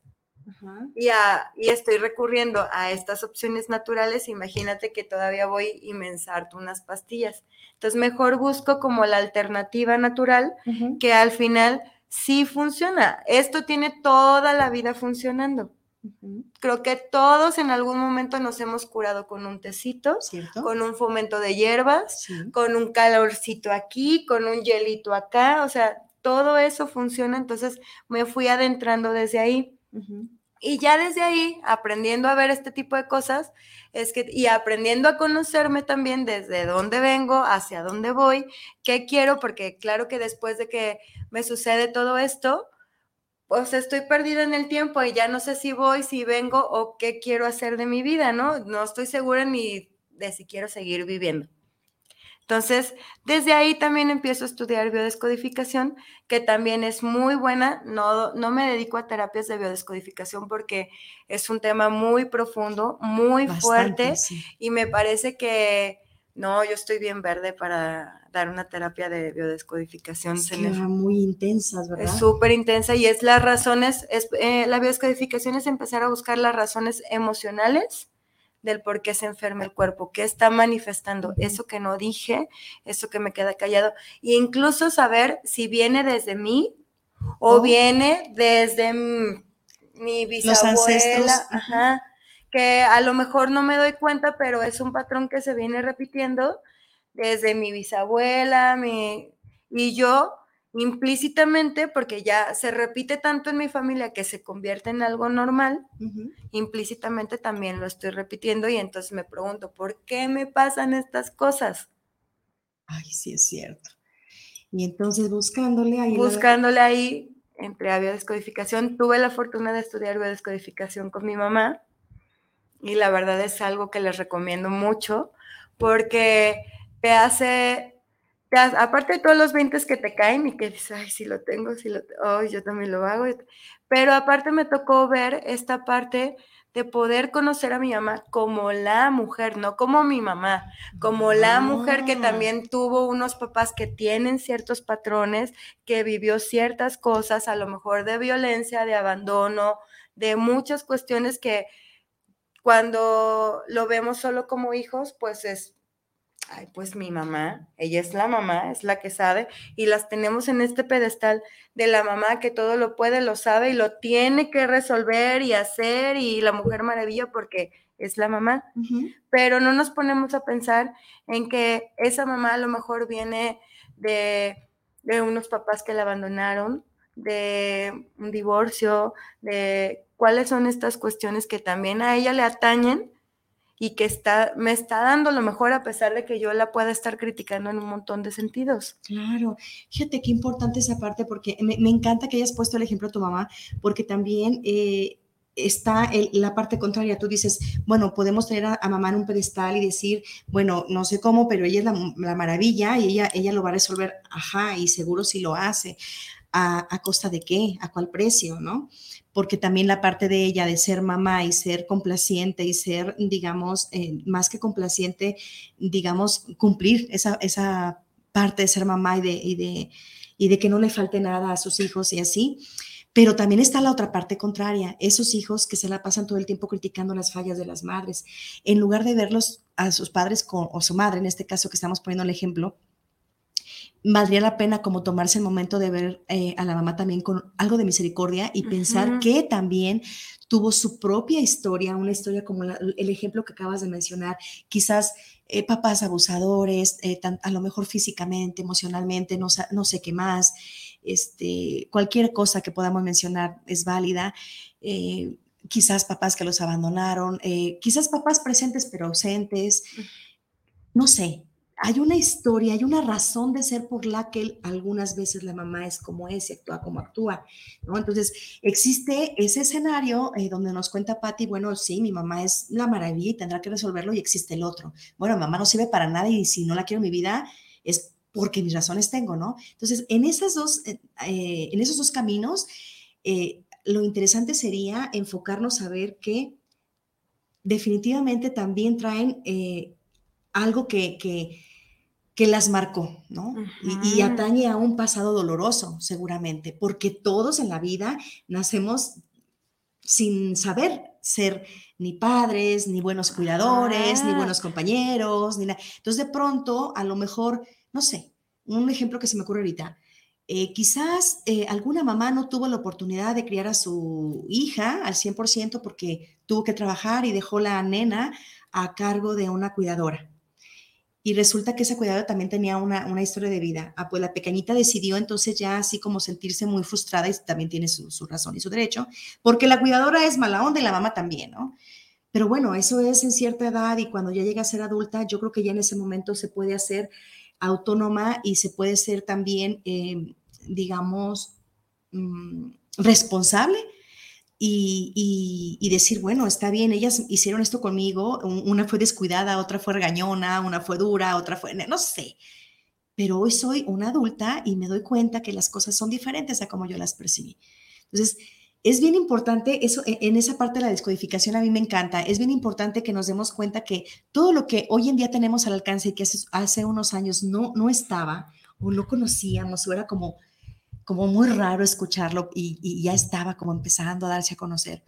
Ajá. y, a- y estoy recurriendo a estas opciones naturales, imagínate que todavía voy y me ensarto unas pastillas. Entonces, mejor busco como la alternativa natural que al final sí funciona. Esto tiene toda la vida funcionando. Creo que todos en algún momento nos hemos curado con un tecito, ¿Cierto? con un fomento de hierbas, Sí. con un calorcito aquí, con un hielito acá, o sea, todo eso funciona. Entonces, me fui adentrando desde ahí. Y ya desde ahí, aprendiendo a ver este tipo de cosas, es que, y aprendiendo a conocerme también desde dónde vengo, hacia dónde voy, qué quiero, porque claro que después de que me sucede todo esto, pues estoy perdida en el tiempo y ya no sé si voy, si vengo o qué quiero hacer de mi vida, ¿no? No estoy segura ni de si quiero seguir viviendo. Entonces, desde ahí también empiezo a estudiar biodescodificación, que también es muy buena. No, no me dedico a terapias de biodescodificación porque es un tema muy profundo, muy Bastante, fuerte sí. y me parece que no, yo estoy bien verde para dar una terapia de biodescodificación. Es que me- muy intensas, ¿verdad? es súper intensa y es las razones, es, eh, la biodescodificación es empezar a buscar las razones emocionales del por qué se enferma el cuerpo, qué está manifestando, eso que no dije, eso que me queda callado, e incluso saber si viene desde mí o Oh. viene desde mi Los ancestros, bisabuela, ajá, que a lo mejor no me doy cuenta, pero es un patrón que se viene repitiendo desde mi bisabuela, mi, y yo implícitamente, porque ya se repite tanto en mi familia que se convierte en algo normal, implícitamente también lo estoy repitiendo y entonces me pregunto, ¿por qué me pasan estas cosas? Ay, sí es cierto. Y entonces buscándole ahí. la- Buscándole ahí, entré a biodescodificación, tuve la fortuna de estudiar biodescodificación con mi mamá y la verdad es algo que les recomiendo mucho porque te hace, te aparte de todos los 20 que te caen y que dices, ay, si lo tengo, si lo, te- ay, yo también lo hago, pero aparte me tocó ver esta parte de poder conocer a mi mamá como la mujer, no como mi mamá, como la mujer que Ah. también tuvo unos papás que tienen ciertos patrones, que vivió ciertas cosas, a lo mejor de violencia, de abandono, de muchas cuestiones que cuando lo vemos solo como hijos, pues es, ay, pues mi mamá, ella es la mamá, es la que sabe, y las tenemos en este pedestal de la mamá que todo lo puede, lo sabe y lo tiene que resolver y hacer, y la mujer maravilla porque es la mamá. Pero no nos ponemos a pensar en que esa mamá a lo mejor viene de, de unos papás que la abandonaron, de un divorcio, de cuáles son estas cuestiones que también a ella le atañen y que está, me está dando lo mejor a pesar de que yo la pueda estar criticando en un montón de sentidos. Claro, fíjate qué importante esa parte porque me, encanta que hayas puesto el ejemplo de tu mamá, porque también eh, está el- la parte contraria. Tú dices, bueno, podemos tener a, a mamá en un pedestal y decir, bueno, no sé cómo, pero ella es la, la maravilla y ella, ella lo va a resolver, ajá, y seguro si lo hace. ¿A, ¿A costa de qué? ¿A cuál precio? ¿No? Porque también la parte de ella de ser mamá y ser complaciente y ser, digamos, eh, más que complaciente, digamos, cumplir esa, esa parte de ser mamá y de, y, de, y de que no le falte nada a sus hijos y así. Pero también está la otra parte contraria, esos hijos que se la pasan todo el tiempo criticando las fallas de las madres, en lugar de verlos a sus padres con, o su madre, en este caso que estamos poniendo el ejemplo, valdría la pena como tomarse el momento de ver eh, a la mamá también con algo de misericordia y pensar que también tuvo su propia historia, una historia como la- el ejemplo que acabas de mencionar, quizás eh, papás abusadores, eh, tan- a lo mejor físicamente, emocionalmente, no, no sé qué más, este, cualquier cosa que podamos mencionar es válida. eh, quizás papás que los abandonaron, quizás papás presentes pero ausentes, no sé, hay una historia, hay una razón de ser por la que algunas veces la mamá es como es y actúa como actúa, ¿no? Entonces, existe ese escenario eh, donde nos cuenta Patti, bueno, sí, mi mamá es la maravilla y tendrá que resolverlo y existe el otro. Bueno, mamá no sirve para nada y si no la quiero en mi vida es porque mis razones tengo, ¿no? Entonces, en, esas dos, eh, eh, en esos dos caminos, lo interesante sería enfocarnos a ver que definitivamente también traen algo que, que que las marcó, ¿no? y, atañe a un pasado doloroso, seguramente, porque todos en la vida nacemos sin saber ser ni padres, ni buenos cuidadores, ni buenos compañeros, ni nada. Entonces, de pronto, a lo mejor, no sé, un ejemplo que se me ocurre ahorita, eh, quizás eh, alguna mamá no tuvo la oportunidad de criar a su hija al 100% porque tuvo que trabajar y dejó la nena a cargo de una cuidadora y resulta que esa cuidadora también tenía una, historia de vida. Ah, pues la pequeñita decidió entonces ya así como sentirse muy frustrada y también tiene su, razón y su derecho, porque la cuidadora es mala onda y la mamá también, ¿no? Pero bueno, eso es en cierta edad y cuando ya llega a ser adulta, yo creo que ya en ese momento se puede hacer autónoma y se puede ser también, eh, digamos, mm, responsable y, decir, bueno, está bien, ellas hicieron esto conmigo, una fue descuidada, otra fue regañona, una fue dura, otra fue, no sé, pero hoy soy una adulta y me doy cuenta que las cosas son diferentes a como yo las percibí. Entonces, es bien importante, eso e, en esa parte de la descodificación a mí me encanta, es bien importante que nos demos cuenta que todo lo que hoy en día tenemos al alcance y que hace, hace unos años no, no estaba o no conocíamos o era como como muy raro escucharlo y, ya estaba como empezando a darse a conocer.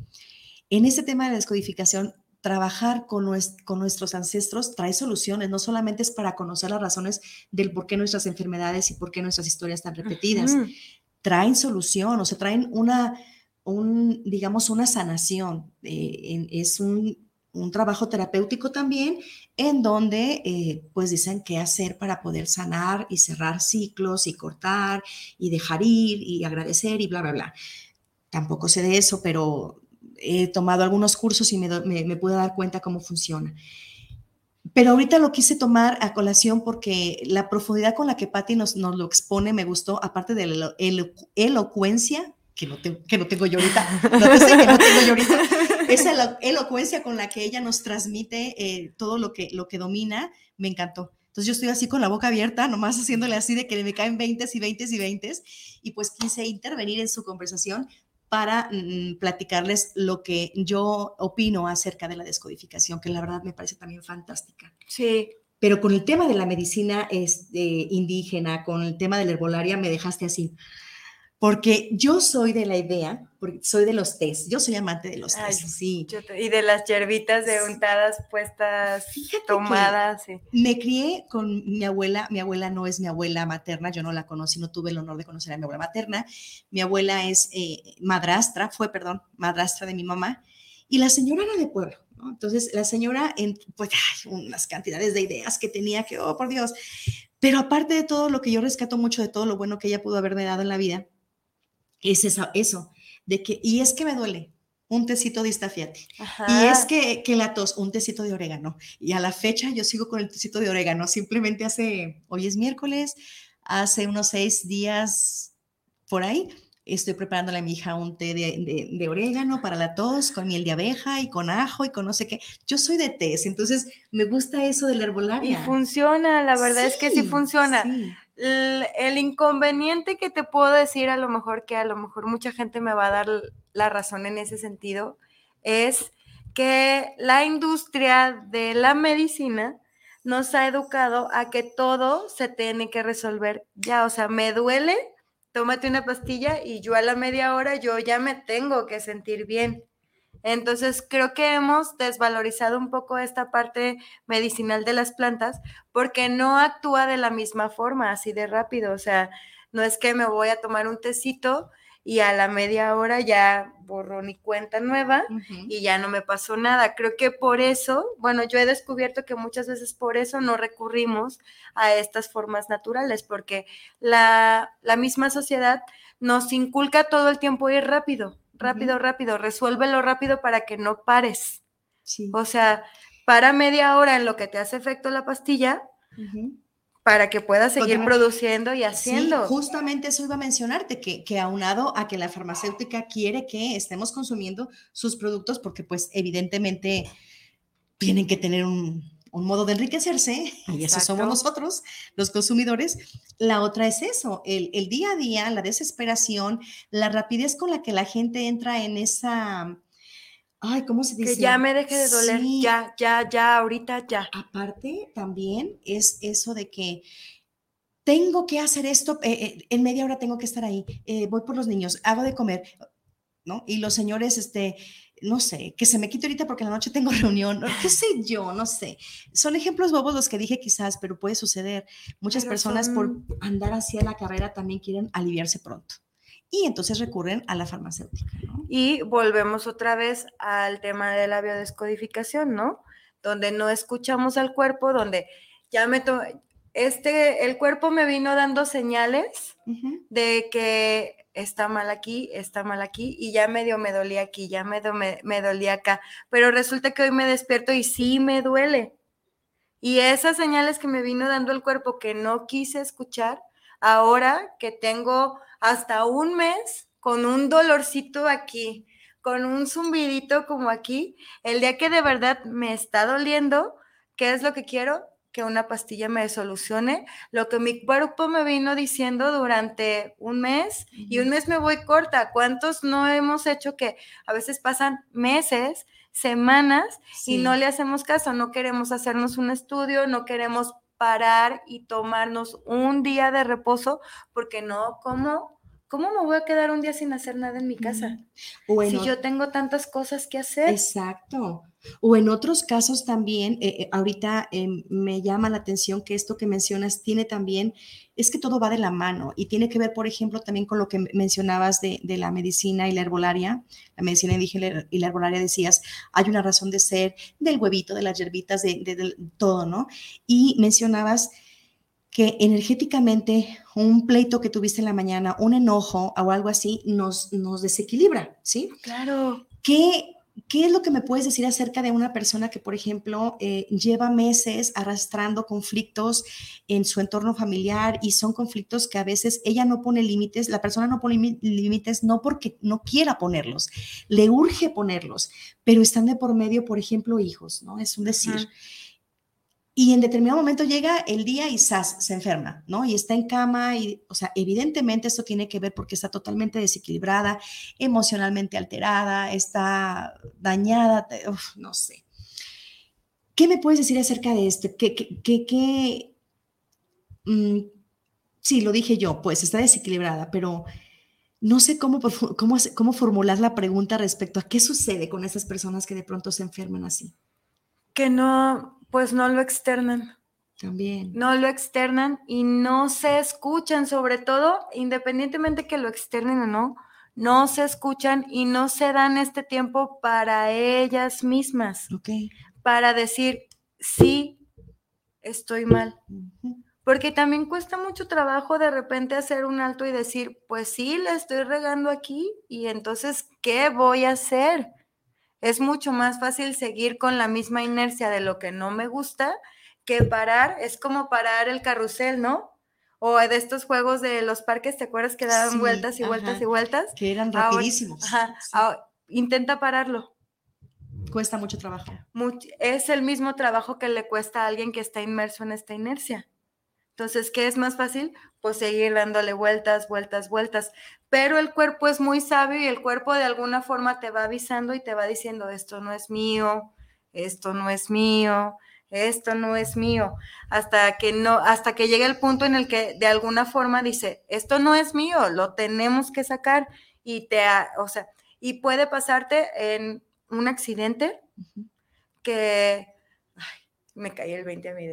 En ese tema de descodificación, trabajar con, con, nuestros ancestros trae soluciones, no solamente es para conocer las razones del por qué nuestras enfermedades y por qué nuestras historias están repetidas, traen solución, o sea, traen una, un, digamos, una sanación. Eh, es un un trabajo terapéutico también, en donde eh, pues dicen qué hacer para poder sanar y cerrar ciclos y cortar y dejar ir y agradecer y bla, bla, bla. Tampoco sé de eso, pero he tomado algunos cursos y me, me, pude dar cuenta cómo funciona. Pero ahorita lo quise tomar a colación porque la profundidad con la que Patti nos, lo expone me gustó, aparte de la elocuencia, que no, tengo yo que no tengo yo ahorita, esa elocuencia con la que ella nos transmite eh, todo lo que, lo que domina, me encantó. Entonces yo estoy así con la boca abierta, nomás haciéndole así de que me caen 20 y 20 y 20 y pues quise intervenir en su conversación para mm, platicarles lo que yo opino acerca de la descodificación, que la verdad me parece también fantástica. Sí. Pero con el tema de la medicina este, indígena, con el tema de la herbolaria, me dejaste así porque yo soy de la idea, porque soy de los tés, yo soy amante de los tés, sí. y de las hierbitas de untadas puestas, tomadas. Sí. Me crié con mi abuela, mi abuela no es mi abuela materna, yo no la conocí, no tuve el honor de conocer a mi abuela materna. Mi abuela es eh, madrastra, fue, perdón, madrastra de mi mamá, y la señora era de pueblo. ¿no? Entonces, la señora, pues, hay unas cantidades de ideas que tenía que, oh, por Dios. Pero aparte de todo lo que yo rescato mucho de todo lo bueno que ella pudo haberme dado en la vida, es eso, eso, de que, y es que me duele, un tecito de istafiate. Y es que, que, la tos, un tecito de orégano. Y a la fecha yo sigo con el tecito de orégano. Simplemente hace, hoy es miércoles, hace unos seis días por ahí, estoy preparándole a mi hija un té de, de, orégano para la tos, con miel de abeja y con ajo y con no sé qué. Yo soy de tés, entonces me gusta eso de la herbolaria. Y funciona, la verdad es que sí funciona. Sí el, inconveniente que te puedo decir, a lo mejor que a lo mejor mucha gente me va a dar la razón en ese sentido, es que la industria de la medicina nos ha educado a que todo se tiene que resolver ya, o sea, me duele, tómate una pastilla y yo a la media hora yo ya me tengo que sentir bien. Entonces, creo que hemos desvalorizado un poco esta parte medicinal de las plantas porque no actúa de la misma forma, así de rápido. O sea, no es que me voy a tomar un tecito y a la media hora ya borro mi cuenta nueva y ya no me pasó nada. Creo que por eso, bueno, yo he descubierto que muchas veces por eso no recurrimos a estas formas naturales, porque la, la misma sociedad nos inculca todo el tiempo ir rápido rápido, rápido, resuélvelo rápido para que no pares. O sea, para media hora en lo que te hace efecto la pastilla para que pueda seguir produciendo y haciendo. justamente eso iba a mencionarte, que, que aunado a que la farmacéutica quiere que estemos consumiendo sus productos, porque pues evidentemente tienen que tener un, un modo de enriquecerse, y eso somos nosotros, los consumidores. La otra es eso, el, el, día a día, la desesperación, la rapidez con la que la gente entra en esa... Ay, ¿cómo se dice? Que ya me deje de doler, ya, ya, ya, ahorita ya. Aparte, también es eso de que tengo que hacer esto, eh, eh, en media hora tengo que estar ahí, eh, voy por los niños, hago de comer, ¿no? Y los señores, este, no sé, que se me quite ahorita porque en la noche tengo reunión, qué sé yo, no sé. Son ejemplos bobos los que dije quizás, pero puede suceder. Muchas personas por andar hacia la carrera también quieren aliviarse pronto. Y entonces recurren a la farmacéutica. Y volvemos otra vez al tema de la biodescodificación, ¿no? Donde no escuchamos al cuerpo, donde ya me este, el cuerpo me vino dando señales de que está mal aquí, está mal aquí, y ya medio me dolía aquí, ya medio me, me dolía acá, pero resulta que hoy me despierto y sí me duele. Y esas señales que me vino dando el cuerpo que no quise escuchar, ahora que tengo hasta un mes con un dolorcito aquí, con un zumbidito como aquí, el día que de verdad me está doliendo, ¿qué es lo que quiero? Que una pastilla me solucione lo que mi cuerpo me vino diciendo durante un mes y un mes me voy corta. ¿Cuántos no hemos hecho que a veces pasan meses, semanas y no le hacemos caso? No queremos hacernos un estudio, no queremos parar y tomarnos un día de reposo porque no, ¿cómo? ¿Cómo me voy a quedar un día sin hacer nada en mi casa? si yo tengo tantas cosas que hacer. Exacto. O en otros casos también, eh, eh, ahorita em, me llama la atención que esto que mencionas tiene también, es que todo va de la mano y tiene que ver, por ejemplo, también con lo que mencionabas de, la medicina y la herbolaria, la medicina indígena y la herbolaria decías, hay una razón de ser del huevito, de las hierbitas, de, de todo, ¿no? Y mencionabas que energéticamente un pleito que tuviste en la mañana, un enojo o algo así, nos, nos desequilibra, ¿sí? Claro. ¿Qué, ¿Qué es lo que me puedes decir acerca de una persona que, por ejemplo, eh, lleva meses arrastrando conflictos en su entorno familiar y son conflictos que a veces ella no pone límites, la persona no pone límites no porque no quiera ponerlos, le urge ponerlos, pero están de por medio, por ejemplo, hijos, ¿no? Es un decir. Y en determinado momento llega el día y ¡zas! se enferma, ¿no? Y está en cama y, o sea, evidentemente esto tiene que ver porque está totalmente desequilibrada, emocionalmente alterada, está dañada, no sé. ¿Qué me puedes decir acerca de esto? ¿Qué, qué, qué, mm, sí, lo dije yo, pues está desequilibrada, pero no sé cómo, cómo, cómo formular la pregunta respecto a qué sucede con esas personas que de pronto se enferman así. Que no, pues no lo externan. También. No lo externan y no se escuchan, sobre todo, independientemente que lo externen o no, no se escuchan y no se dan este tiempo para ellas mismas. Ok. Para decir, sí, estoy mal. Porque también cuesta mucho trabajo de repente hacer un alto y decir, pues sí, la estoy regando aquí y entonces, ¿qué voy a hacer? Es mucho más fácil seguir con la misma inercia de lo que no me gusta que parar. Es como parar el carrusel, ¿no? O de estos juegos de los parques, ¿te acuerdas que daban vueltas y vueltas y vueltas? Que eran rapidísimos. ajá, intenta pararlo. Cuesta mucho trabajo. es el mismo trabajo que le cuesta a alguien que está inmerso en esta inercia. Entonces, ¿qué es más fácil? Pues seguir dándole vueltas, vueltas, vueltas. Pero el cuerpo es muy sabio y el cuerpo de alguna forma te va avisando y te va diciendo, esto no es mío, esto no es mío, esto no es mío, hasta que no, hasta que llegue el punto en el que de alguna forma dice, esto no es mío, lo tenemos que sacar y te, o sea, y puede pasarte en un accidente que, ay, me caí el 20 a mí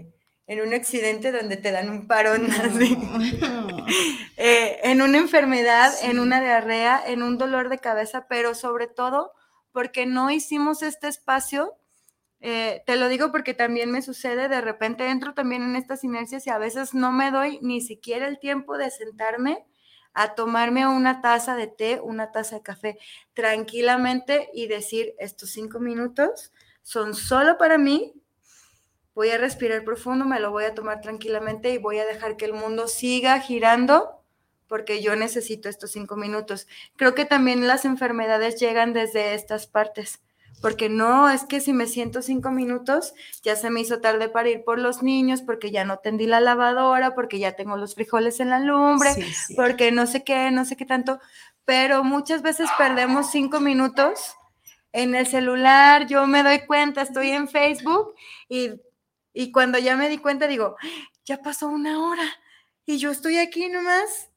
en un accidente donde te dan un parón, eh, en una enfermedad, en una diarrea, en un dolor de cabeza, pero sobre todo porque no hicimos este espacio. Eh, te lo digo porque también me sucede, de repente entro también en estas inercias y a veces no me doy ni siquiera el tiempo de sentarme a tomarme una taza de té, una taza de café tranquilamente y decir, estos cinco minutos son solo para mí, voy a respirar profundo, me lo voy a tomar tranquilamente y voy a dejar que el mundo siga girando porque yo necesito estos cinco minutos. Creo que también las enfermedades llegan desde estas partes, porque no es que si me siento cinco minutos, ya se me hizo tarde para ir por los niños, porque ya no tendí la lavadora, porque ya tengo los frijoles en la lumbre, porque no sé qué, no sé qué tanto, pero muchas veces perdemos cinco minutos en el celular, yo me doy cuenta, estoy en Facebook y, y cuando ya me di cuenta digo, ya pasó una hora y yo estoy aquí nomás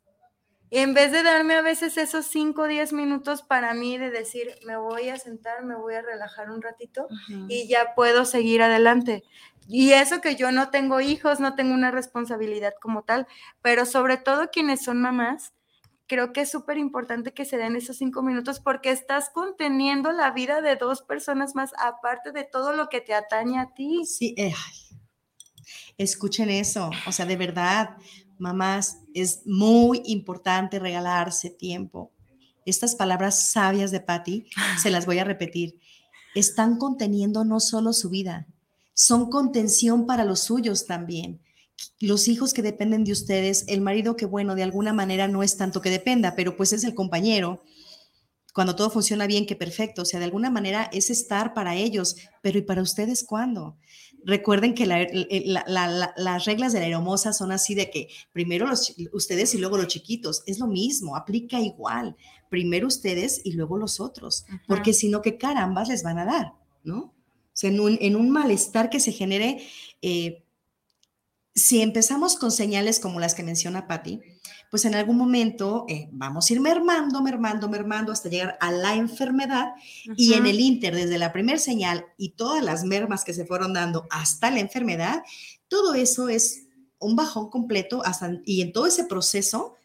en vez de darme a veces esos 5 o 10 minutos para mí de decir, me voy a sentar, me voy a relajar un ratito y ya puedo seguir adelante. Y eso que yo no tengo hijos, no tengo una responsabilidad como tal, pero sobre todo quienes son mamás, creo que es súper importante que se den esos cinco minutos porque estás conteniendo la vida de dos personas más, aparte de todo lo que te atañe a ti. Sí, eh, escuchen eso, o sea, de verdad, mamás, es muy importante regalarse tiempo. Estas palabras sabias de Patti, se las voy a repetir, están conteniendo no solo su vida, son contención para los suyos también. Los hijos que dependen de ustedes, el marido que, bueno, de alguna manera no es tanto que dependa, pero pues es el compañero, cuando todo funciona bien, que perfecto. O sea, de alguna manera es estar para ellos, pero ¿y para ustedes cuándo? Recuerden que las reglas de la hermosa son así de que primero los, ustedes y luego los chiquitos. Es lo mismo, aplica igual. Primero ustedes y luego los otros, porque si no, ¿qué carambas les van a dar? ¿No? O sea, en un, en un malestar que se genere, eh, si empezamos con señales como las que menciona Patti, pues en algún momento eh, vamos a ir mermando, mermando, mermando hasta llegar a la enfermedad y en el inter, desde la primera señal y todas las mermas que se fueron dando hasta la enfermedad, todo eso es un bajón completo hasta, y en todo ese proceso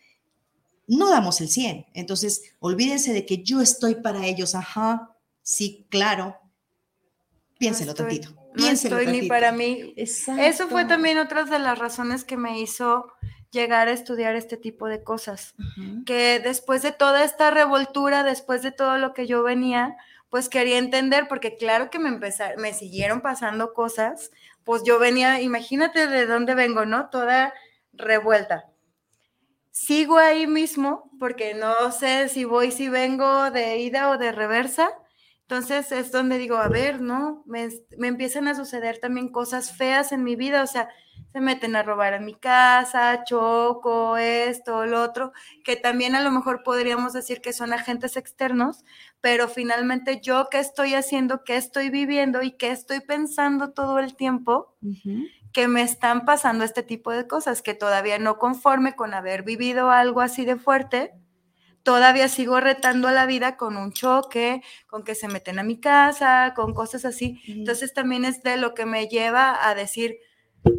no damos el 100. Entonces, olvídense de que yo estoy para ellos, ajá, sí, claro, piénselo tantito. No estoy ni para mí. Eso fue también otra de las razones que me hizo llegar a estudiar este tipo de cosas. Que después de toda esta revoltura, después de todo lo que yo venía, pues quería entender, porque claro que me empezaron, me siguieron pasando cosas, pues yo venía, imagínate de dónde vengo, ¿no? Toda revuelta. Sigo ahí mismo, porque no sé si voy, si vengo de ida o de reversa. Entonces es donde digo, a ver, ¿no? Me, me empiezan a suceder también cosas feas en mi vida, o sea, se meten a robar a mi casa, choco, esto, lo otro, que también a lo mejor podríamos decir que son agentes externos, pero finalmente yo qué estoy haciendo, qué estoy viviendo y qué estoy pensando todo el tiempo, que me están pasando este tipo de cosas, que todavía no conforme con haber vivido algo así de fuerte, todavía sigo retando a la vida con un choque, con que se meten a mi casa, con cosas así. Entonces también es de lo que me lleva a decir,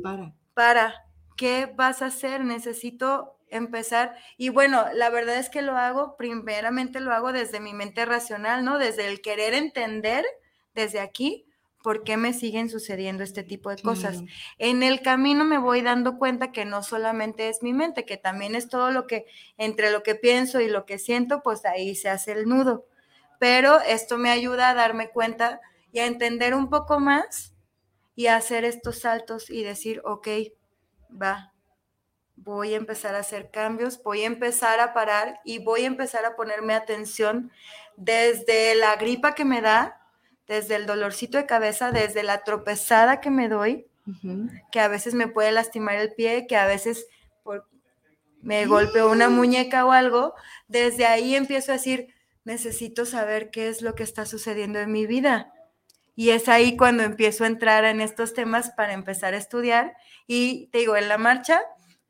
para para, ¿qué vas a hacer? Necesito empezar. Y bueno, la verdad es que lo hago, primeramente lo hago desde mi mente racional, ¿no? Desde el querer entender desde aquí por qué me siguen sucediendo este tipo de cosas. En el camino me voy dando cuenta que no solamente es mi mente, que también es todo lo que, entre lo que pienso y lo que siento, pues ahí se hace el nudo. Pero esto me ayuda a darme cuenta y a entender un poco más y hacer estos saltos y decir, ok, va, voy a empezar a hacer cambios, voy a empezar a parar y voy a empezar a ponerme atención desde la gripa que me da, desde el dolorcito de cabeza, desde la tropezada que me doy, que a veces me puede lastimar el pie, que a veces me golpeo una muñeca o algo, desde ahí empiezo a decir, necesito saber qué es lo que está sucediendo en mi vida. Y es ahí cuando empiezo a entrar en estos temas para empezar a estudiar. Y te digo, en la marcha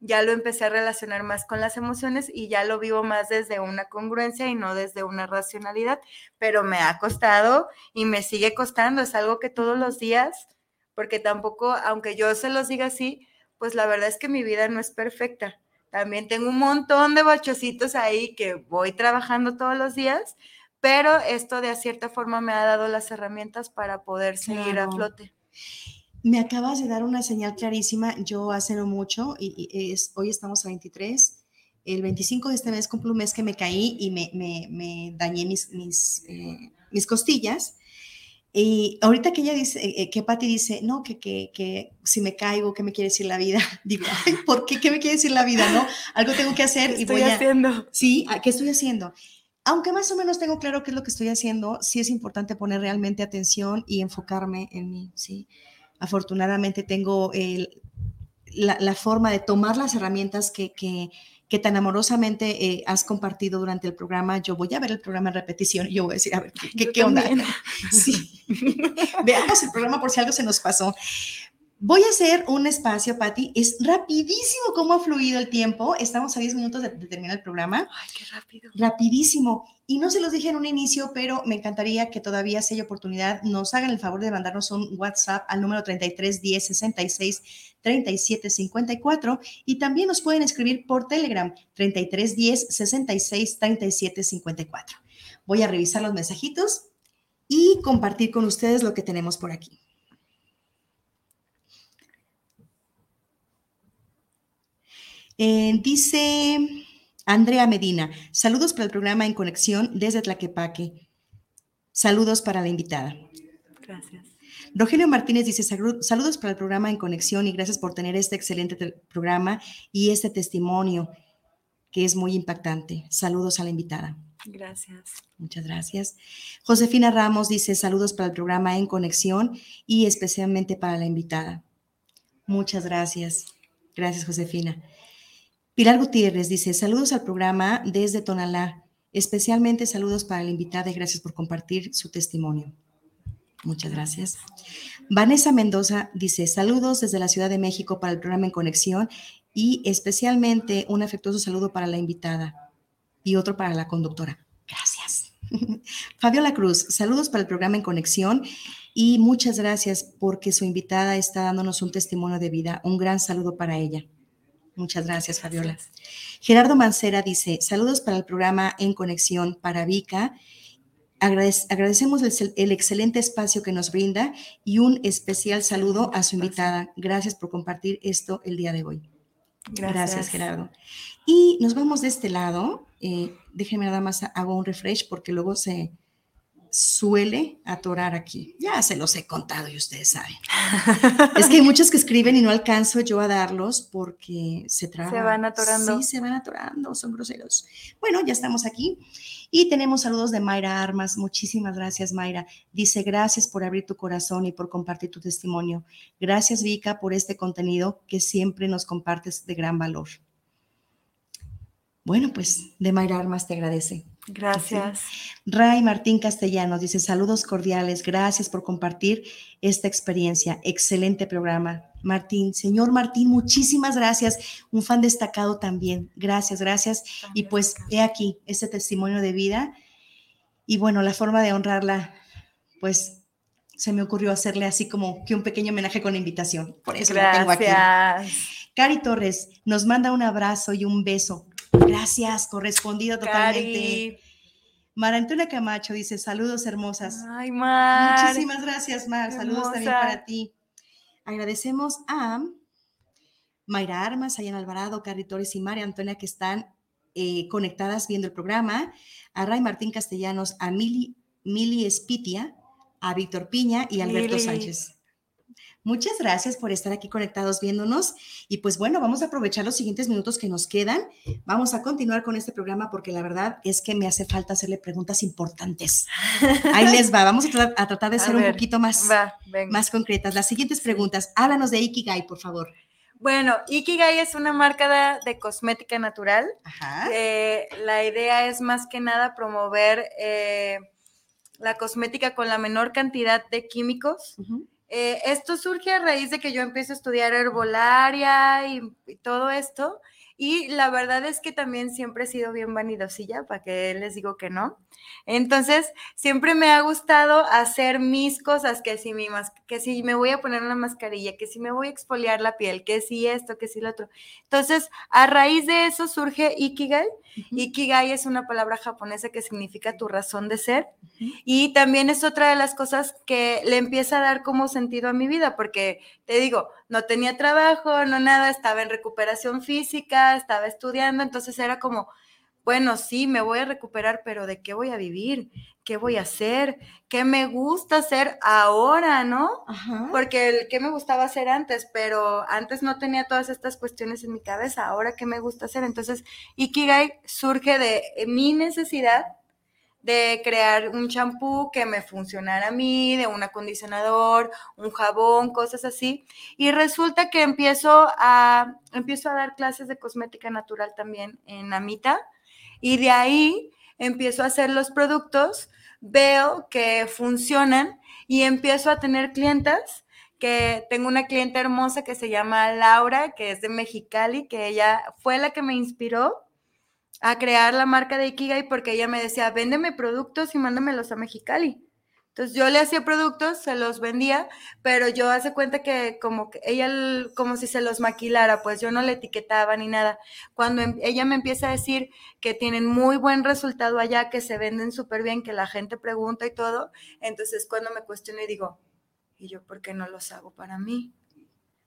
ya lo empecé a relacionar más con las emociones y ya lo vivo más desde una congruencia y no desde una racionalidad, pero me ha costado y me sigue costando, es algo que todos los días, porque tampoco, aunque yo se los diga así, pues la verdad es que mi vida no es perfecta. También tengo un montón de bachocitos ahí que voy trabajando todos los días, pero esto de cierta forma me ha dado las herramientas para poder seguir a flote. Me acabas de dar una señal clarísima. Yo hace no mucho, y, es, hoy estamos a 23, el 25 de este mes cumplo un mes que me caí y me, me, dañé mis, mis, eh, mis costillas. Y ahorita que ella dice, eh, eh, que Patti dice, no, que, que, que, si me caigo, ¿qué me quiere decir la vida? Digo, ¿por qué? ¿Qué me quiere decir la vida? ¿No? Algo tengo que hacer ¿Qué y estoy voy a... haciendo? Sí, ¿qué estoy haciendo? Aunque más o menos tengo claro qué es lo que estoy haciendo, sí es importante poner realmente atención y enfocarme en mí, ¿sí? Afortunadamente tengo el, la, la, forma de tomar las herramientas que, que, que tan amorosamente eh, has compartido durante el programa. Yo voy a ver el programa en repetición y yo voy a decir, a ver, ¿qué, qué onda? Sí. Veamos el programa por si algo se nos pasó. Voy a hacer un espacio, Patti. Es rapidísimo cómo ha fluido el tiempo. Estamos a 10 minutos de, de, terminar el programa. Ay, qué rápido. Rapidísimo. Y no se los dije en un inicio, pero me encantaría que todavía, si hay oportunidad, nos hagan el favor de mandarnos un WhatsApp al número 33 10 66 37 54 y también nos pueden escribir por Telegram 33 10 66 37 54. Voy a revisar los mensajitos y compartir con ustedes lo que tenemos por aquí. Eh, dice Andrea Medina, saludos para el programa En Conexión desde Tlaquepaque. Saludos para la invitada. Gracias. Rogelio Martínez dice, saludos para el programa En Conexión y gracias por tener este excelente programa y este testimonio que es muy impactante. Saludos a la invitada. Gracias. Muchas gracias. Josefina Ramos dice, saludos para el programa En Conexión y especialmente para la invitada. Muchas gracias. Gracias, Josefina. Pilar Gutiérrez dice, saludos al programa desde Tonalá, especialmente saludos para la invitada y gracias por compartir su testimonio. Muchas gracias. Vanessa Mendoza dice, saludos desde la Ciudad de México para el programa En Conexión y especialmente un afectuoso saludo para la invitada y otro para la conductora. Gracias. Fabiola Cruz, saludos para el programa En Conexión y muchas gracias porque su invitada está dándonos un testimonio de vida. Un gran saludo para ella. Muchas gracias, Fabiola. Gerardo Mancera dice, saludos para el programa En Conexión para Vika. Agradec agradecemos el, el, excelente espacio que nos brinda y un especial saludo a su invitada. Gracias por compartir esto el día de hoy. Gracias, Gracias Gerardo. Y nos vamos de este lado. Eh, déjenme nada más hago un refresh porque luego se, suele atorar aquí. Ya se los he contado y ustedes saben. es que hay muchos que escriben y no alcanzo yo a darlos porque se traban. Se van atorando. Sí, se van atorando, son groseros. Bueno, ya estamos aquí y tenemos saludos de Mayra Armas. Muchísimas gracias, Mayra. Dice, gracias por abrir tu corazón y por compartir tu testimonio. Gracias, Vika, por este contenido que siempre nos compartes de gran valor. Bueno, pues de Mayra Armas te agradece. Gracias. Ray Martín Castellanos dice saludos cordiales, gracias por compartir esta experiencia. Excelente programa. Martín, señor Martín, muchísimas gracias. Un fan destacado también. Gracias, gracias. Y pues he aquí este testimonio de vida. Y bueno, la forma de honrarla, pues se me ocurrió hacerle así como que un pequeño homenaje con invitación. Por eso gracias. la tengo aquí. Cari Torres nos manda un abrazo y un beso Gracias, correspondido totalmente. Cari. Mara Antonia Camacho dice, saludos hermosas. Ay, Mar. Muchísimas gracias, Mar. Saludos también para ti. Agradecemos a Mayra Armas, Ayan Alvarado, Cari Torres y María Antonia que están eh, conectadas viendo el programa, a Ray Martín Castellanos, a Mili, Mili Espitia, a Víctor Piña y a Alberto Mili. Sánchez. Muchas gracias por estar aquí conectados viéndonos. Y pues bueno, vamos a aprovechar los siguientes minutos que nos quedan. Vamos a continuar con este programa porque la verdad es que me hace falta hacerle preguntas importantes. Ahí les va. Vamos a, tra a tratar de ser ver, un poquito más, Va, más concretas. Las siguientes preguntas. Háblanos de Ikigai, por favor. Bueno, Ikigai es una marca de, cosmética natural. Ajá. Eh, la idea es más que nada promover eh, la cosmética con la menor cantidad de químicos. Eh, esto surge a raíz de que yo empiezo a estudiar herbolaria y, y todo esto. Y la verdad es que también siempre he sido bien vanidosilla, para que les digo que no. Entonces, siempre me ha gustado hacer mis cosas, que si, mi mas que si me voy a poner una mascarilla, que si me voy a exfoliar la piel, que si esto, que si lo otro. Entonces, a raíz de eso surge Ikigai. Ikigai es una palabra japonesa que significa tu razón de ser. Y también es otra de las cosas que le empieza a dar como sentido a mi vida, porque te digo, no tenía trabajo, no nada, estaba en recuperación física, estaba estudiando, entonces era como, bueno, sí, me voy a recuperar, pero ¿de qué voy a vivir? ¿Qué voy a hacer? ¿Qué me gusta hacer ahora, no? Porque el qué me gustaba hacer antes, pero antes no tenía todas estas cuestiones en mi cabeza. Ahora, ¿qué me gusta hacer? Entonces, Ikigai surge de mi necesidad de crear un champú que me funcionara a mí, de un acondicionador, un jabón, cosas así. Y resulta que empiezo a, empiezo a dar clases de cosmética natural también en Amita y de ahí empiezo a hacer los productos, veo que funcionan y empiezo a tener clientas que tengo una clienta hermosa que se llama Laura, que es de Mexicali, que ella fue la que me inspiró a crear la marca de Ikigai porque ella me decía, véndeme productos y mándamelos a Mexicali. Entonces yo le hacía productos, se los vendía, pero yo hace cuenta que como que ella, como si se los maquilara, pues yo no le etiquetaba ni nada. Cuando em, ella me empieza a decir que tienen muy buen resultado allá, que se venden súper bien, que la gente pregunta y todo, entonces cuando me cuestiono y digo, ¿y yo por qué no los hago para mí?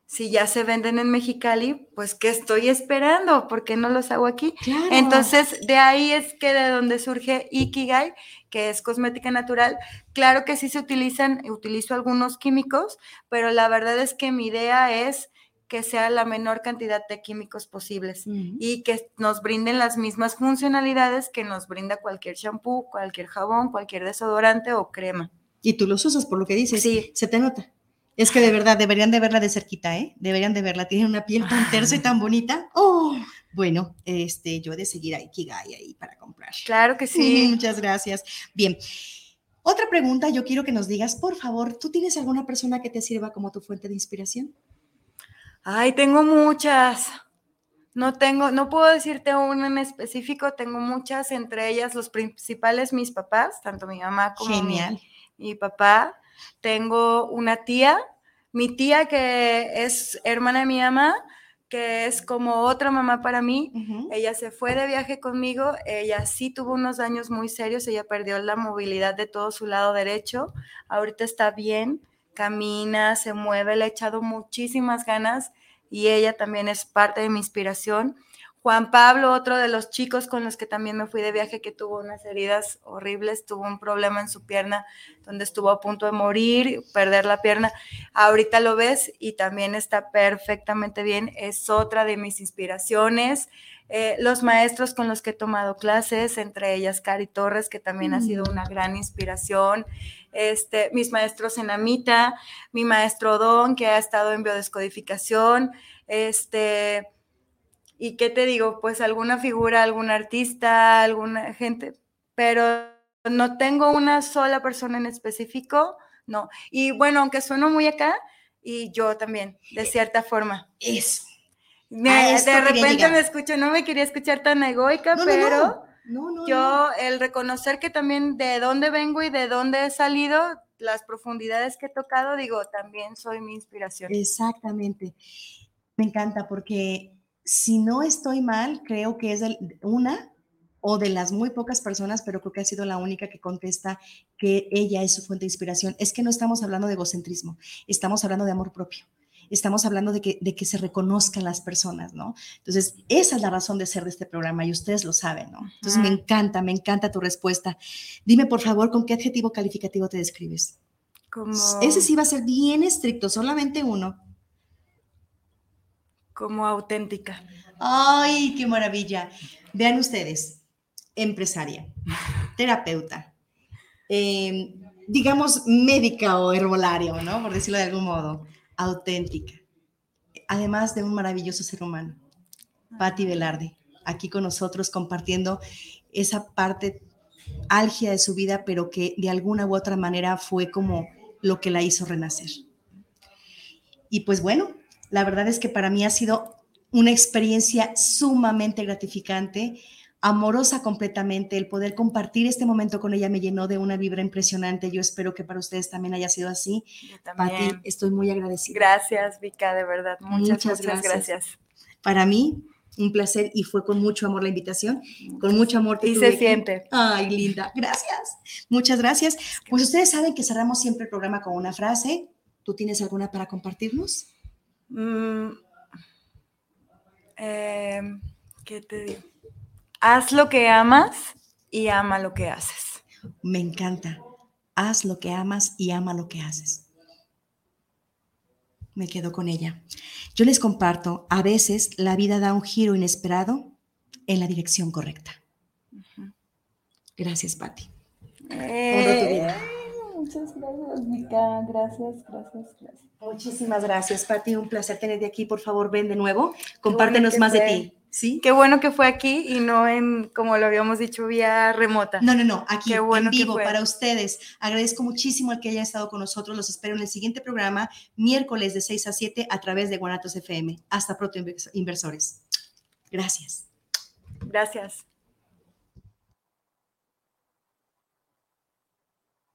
Si ya se venden en Mexicali, pues ¿qué estoy esperando? ¿Por qué no los hago aquí? Entonces, de ahí es que de donde surge Ikigai, que es cosmética natural. Claro que sí se utilizan, utilizo algunos químicos, pero la verdad es que mi idea es que sea la menor cantidad de químicos posibles y que nos brinden las mismas funcionalidades que nos brinda cualquier shampoo, cualquier jabón, cualquier desodorante o crema. Y tú los usas por lo que dices. Sí. Se te nota. Es que de verdad, deberían de verla de cerquita, ¿eh? Deberían de verla. Tiene una piel tan tersa y tan bonita. Oh, bueno, este, yo he de seguir a Ikigai ahí para comprar. Claro que sí. Muchas gracias. Bien. Otra pregunta, yo quiero que nos digas, por favor, ¿tú tienes alguna persona que te sirva como tu fuente de inspiración? Ay, tengo muchas. No tengo, no puedo decirte una en específico, tengo muchas, entre ellas los principales mis papás, tanto mi mamá como Genial. Mi, mi papá. Tengo una tía, mi tía que es hermana de mi mamá, que es como otra mamá para mí. Ella se fue de viaje conmigo, ella sí tuvo unos daños muy serios, ella perdió la movilidad de todo su lado derecho, ahorita está bien, camina, se mueve, le ha echado muchísimas ganas y ella también es parte de mi inspiración. Juan Pablo, otro de los chicos con los que también me fui de viaje, que tuvo unas heridas horribles, tuvo un problema en su pierna donde estuvo a punto de morir, perder la pierna. Ahorita lo ves y también está perfectamente bien. Es otra de mis inspiraciones. Eh, los maestros con los que he tomado clases, entre ellas Cari Torres, que también ha sido una gran inspiración. Este, mis maestros en Amita, mi maestro Don, que ha estado en biodescodificación. Este y qué te digo, pues alguna figura, algún artista, alguna gente, pero no tengo una sola persona en específico, no. Y bueno, aunque sueno muy acá, y yo también, de cierta forma. Es. de repente me escucho, no me quería escuchar tan egoica, pero no, yo el reconocer que también de dónde vengo y de dónde he salido, las profundidades que he tocado, digo, también soy mi inspiración. Exactamente. Me encanta porque si no estoy mal, creo que es una o de las muy pocas personas, pero creo que ha sido la única que contesta que ella es su fuente de inspiración. Es que no estamos hablando de egocentrismo, estamos hablando de amor propio. Estamos hablando de que, de que se reconozcan las personas, ¿no? Entonces, esa es la razón de ser de este programa y ustedes lo saben, ¿no? Entonces, me encanta, me encanta tu respuesta. Dime, por favor, ¿con qué adjetivo calificativo te describes? Como... Ese sí va a ser bien estricto, solamente uno como auténtica. Ay, qué maravilla. Vean ustedes, empresaria, terapeuta, em, digamos médica o herbolario, ¿no? Por decirlo de algún modo, auténtica. Además de un maravilloso ser humano, Patti Velarde, aquí con nosotros compartiendo esa parte álgida de su vida, pero que de alguna u otra manera fue como lo que la hizo renacer. Y pues bueno, la verdad es que para mí ha sido una experiencia sumamente gratificante, amorosa completamente. El poder compartir este momento con ella me llenó de una vibra impresionante. Yo espero que para ustedes también haya sido así. Pati, estoy muy agradecida. Gracias, Vika, de verdad. Muchas, muchas, gracias. Para mí, un placer y fue con mucho amor la invitación, con mucho amor. y se siente. Ay, linda, gracias. Muchas gracias. Pues ustedes saben que cerramos siempre el programa con una frase. ¿Tú tienes alguna para compartirnos? Mm, em, ¿Qué te digo? haz lo que amas y ama lo que haces. Me encanta. Haz lo que amas y ama lo que haces. Me quedo con ella. Yo les comparto, a veces la vida da un giro inesperado en la dirección correcta. Gracias, Patti. Eh, muchas gracias, Mica. Gracias, gracias, gracias. Muchísimas gracias, Patti. Un placer tenerte aquí. Por favor, ven de nuevo. Compártenos más de ti. ¿Sí? Qué bueno que fue aquí y no en, como lo habíamos dicho, vía remota. No, no, no, aquí en vivo para ustedes. Agradezco muchísimo al que haya estado con nosotros. Los espero en el siguiente programa, miércoles de 6 a 7 a través de Guanatos FM. Hasta pronto, inversores. Gracias. Gracias.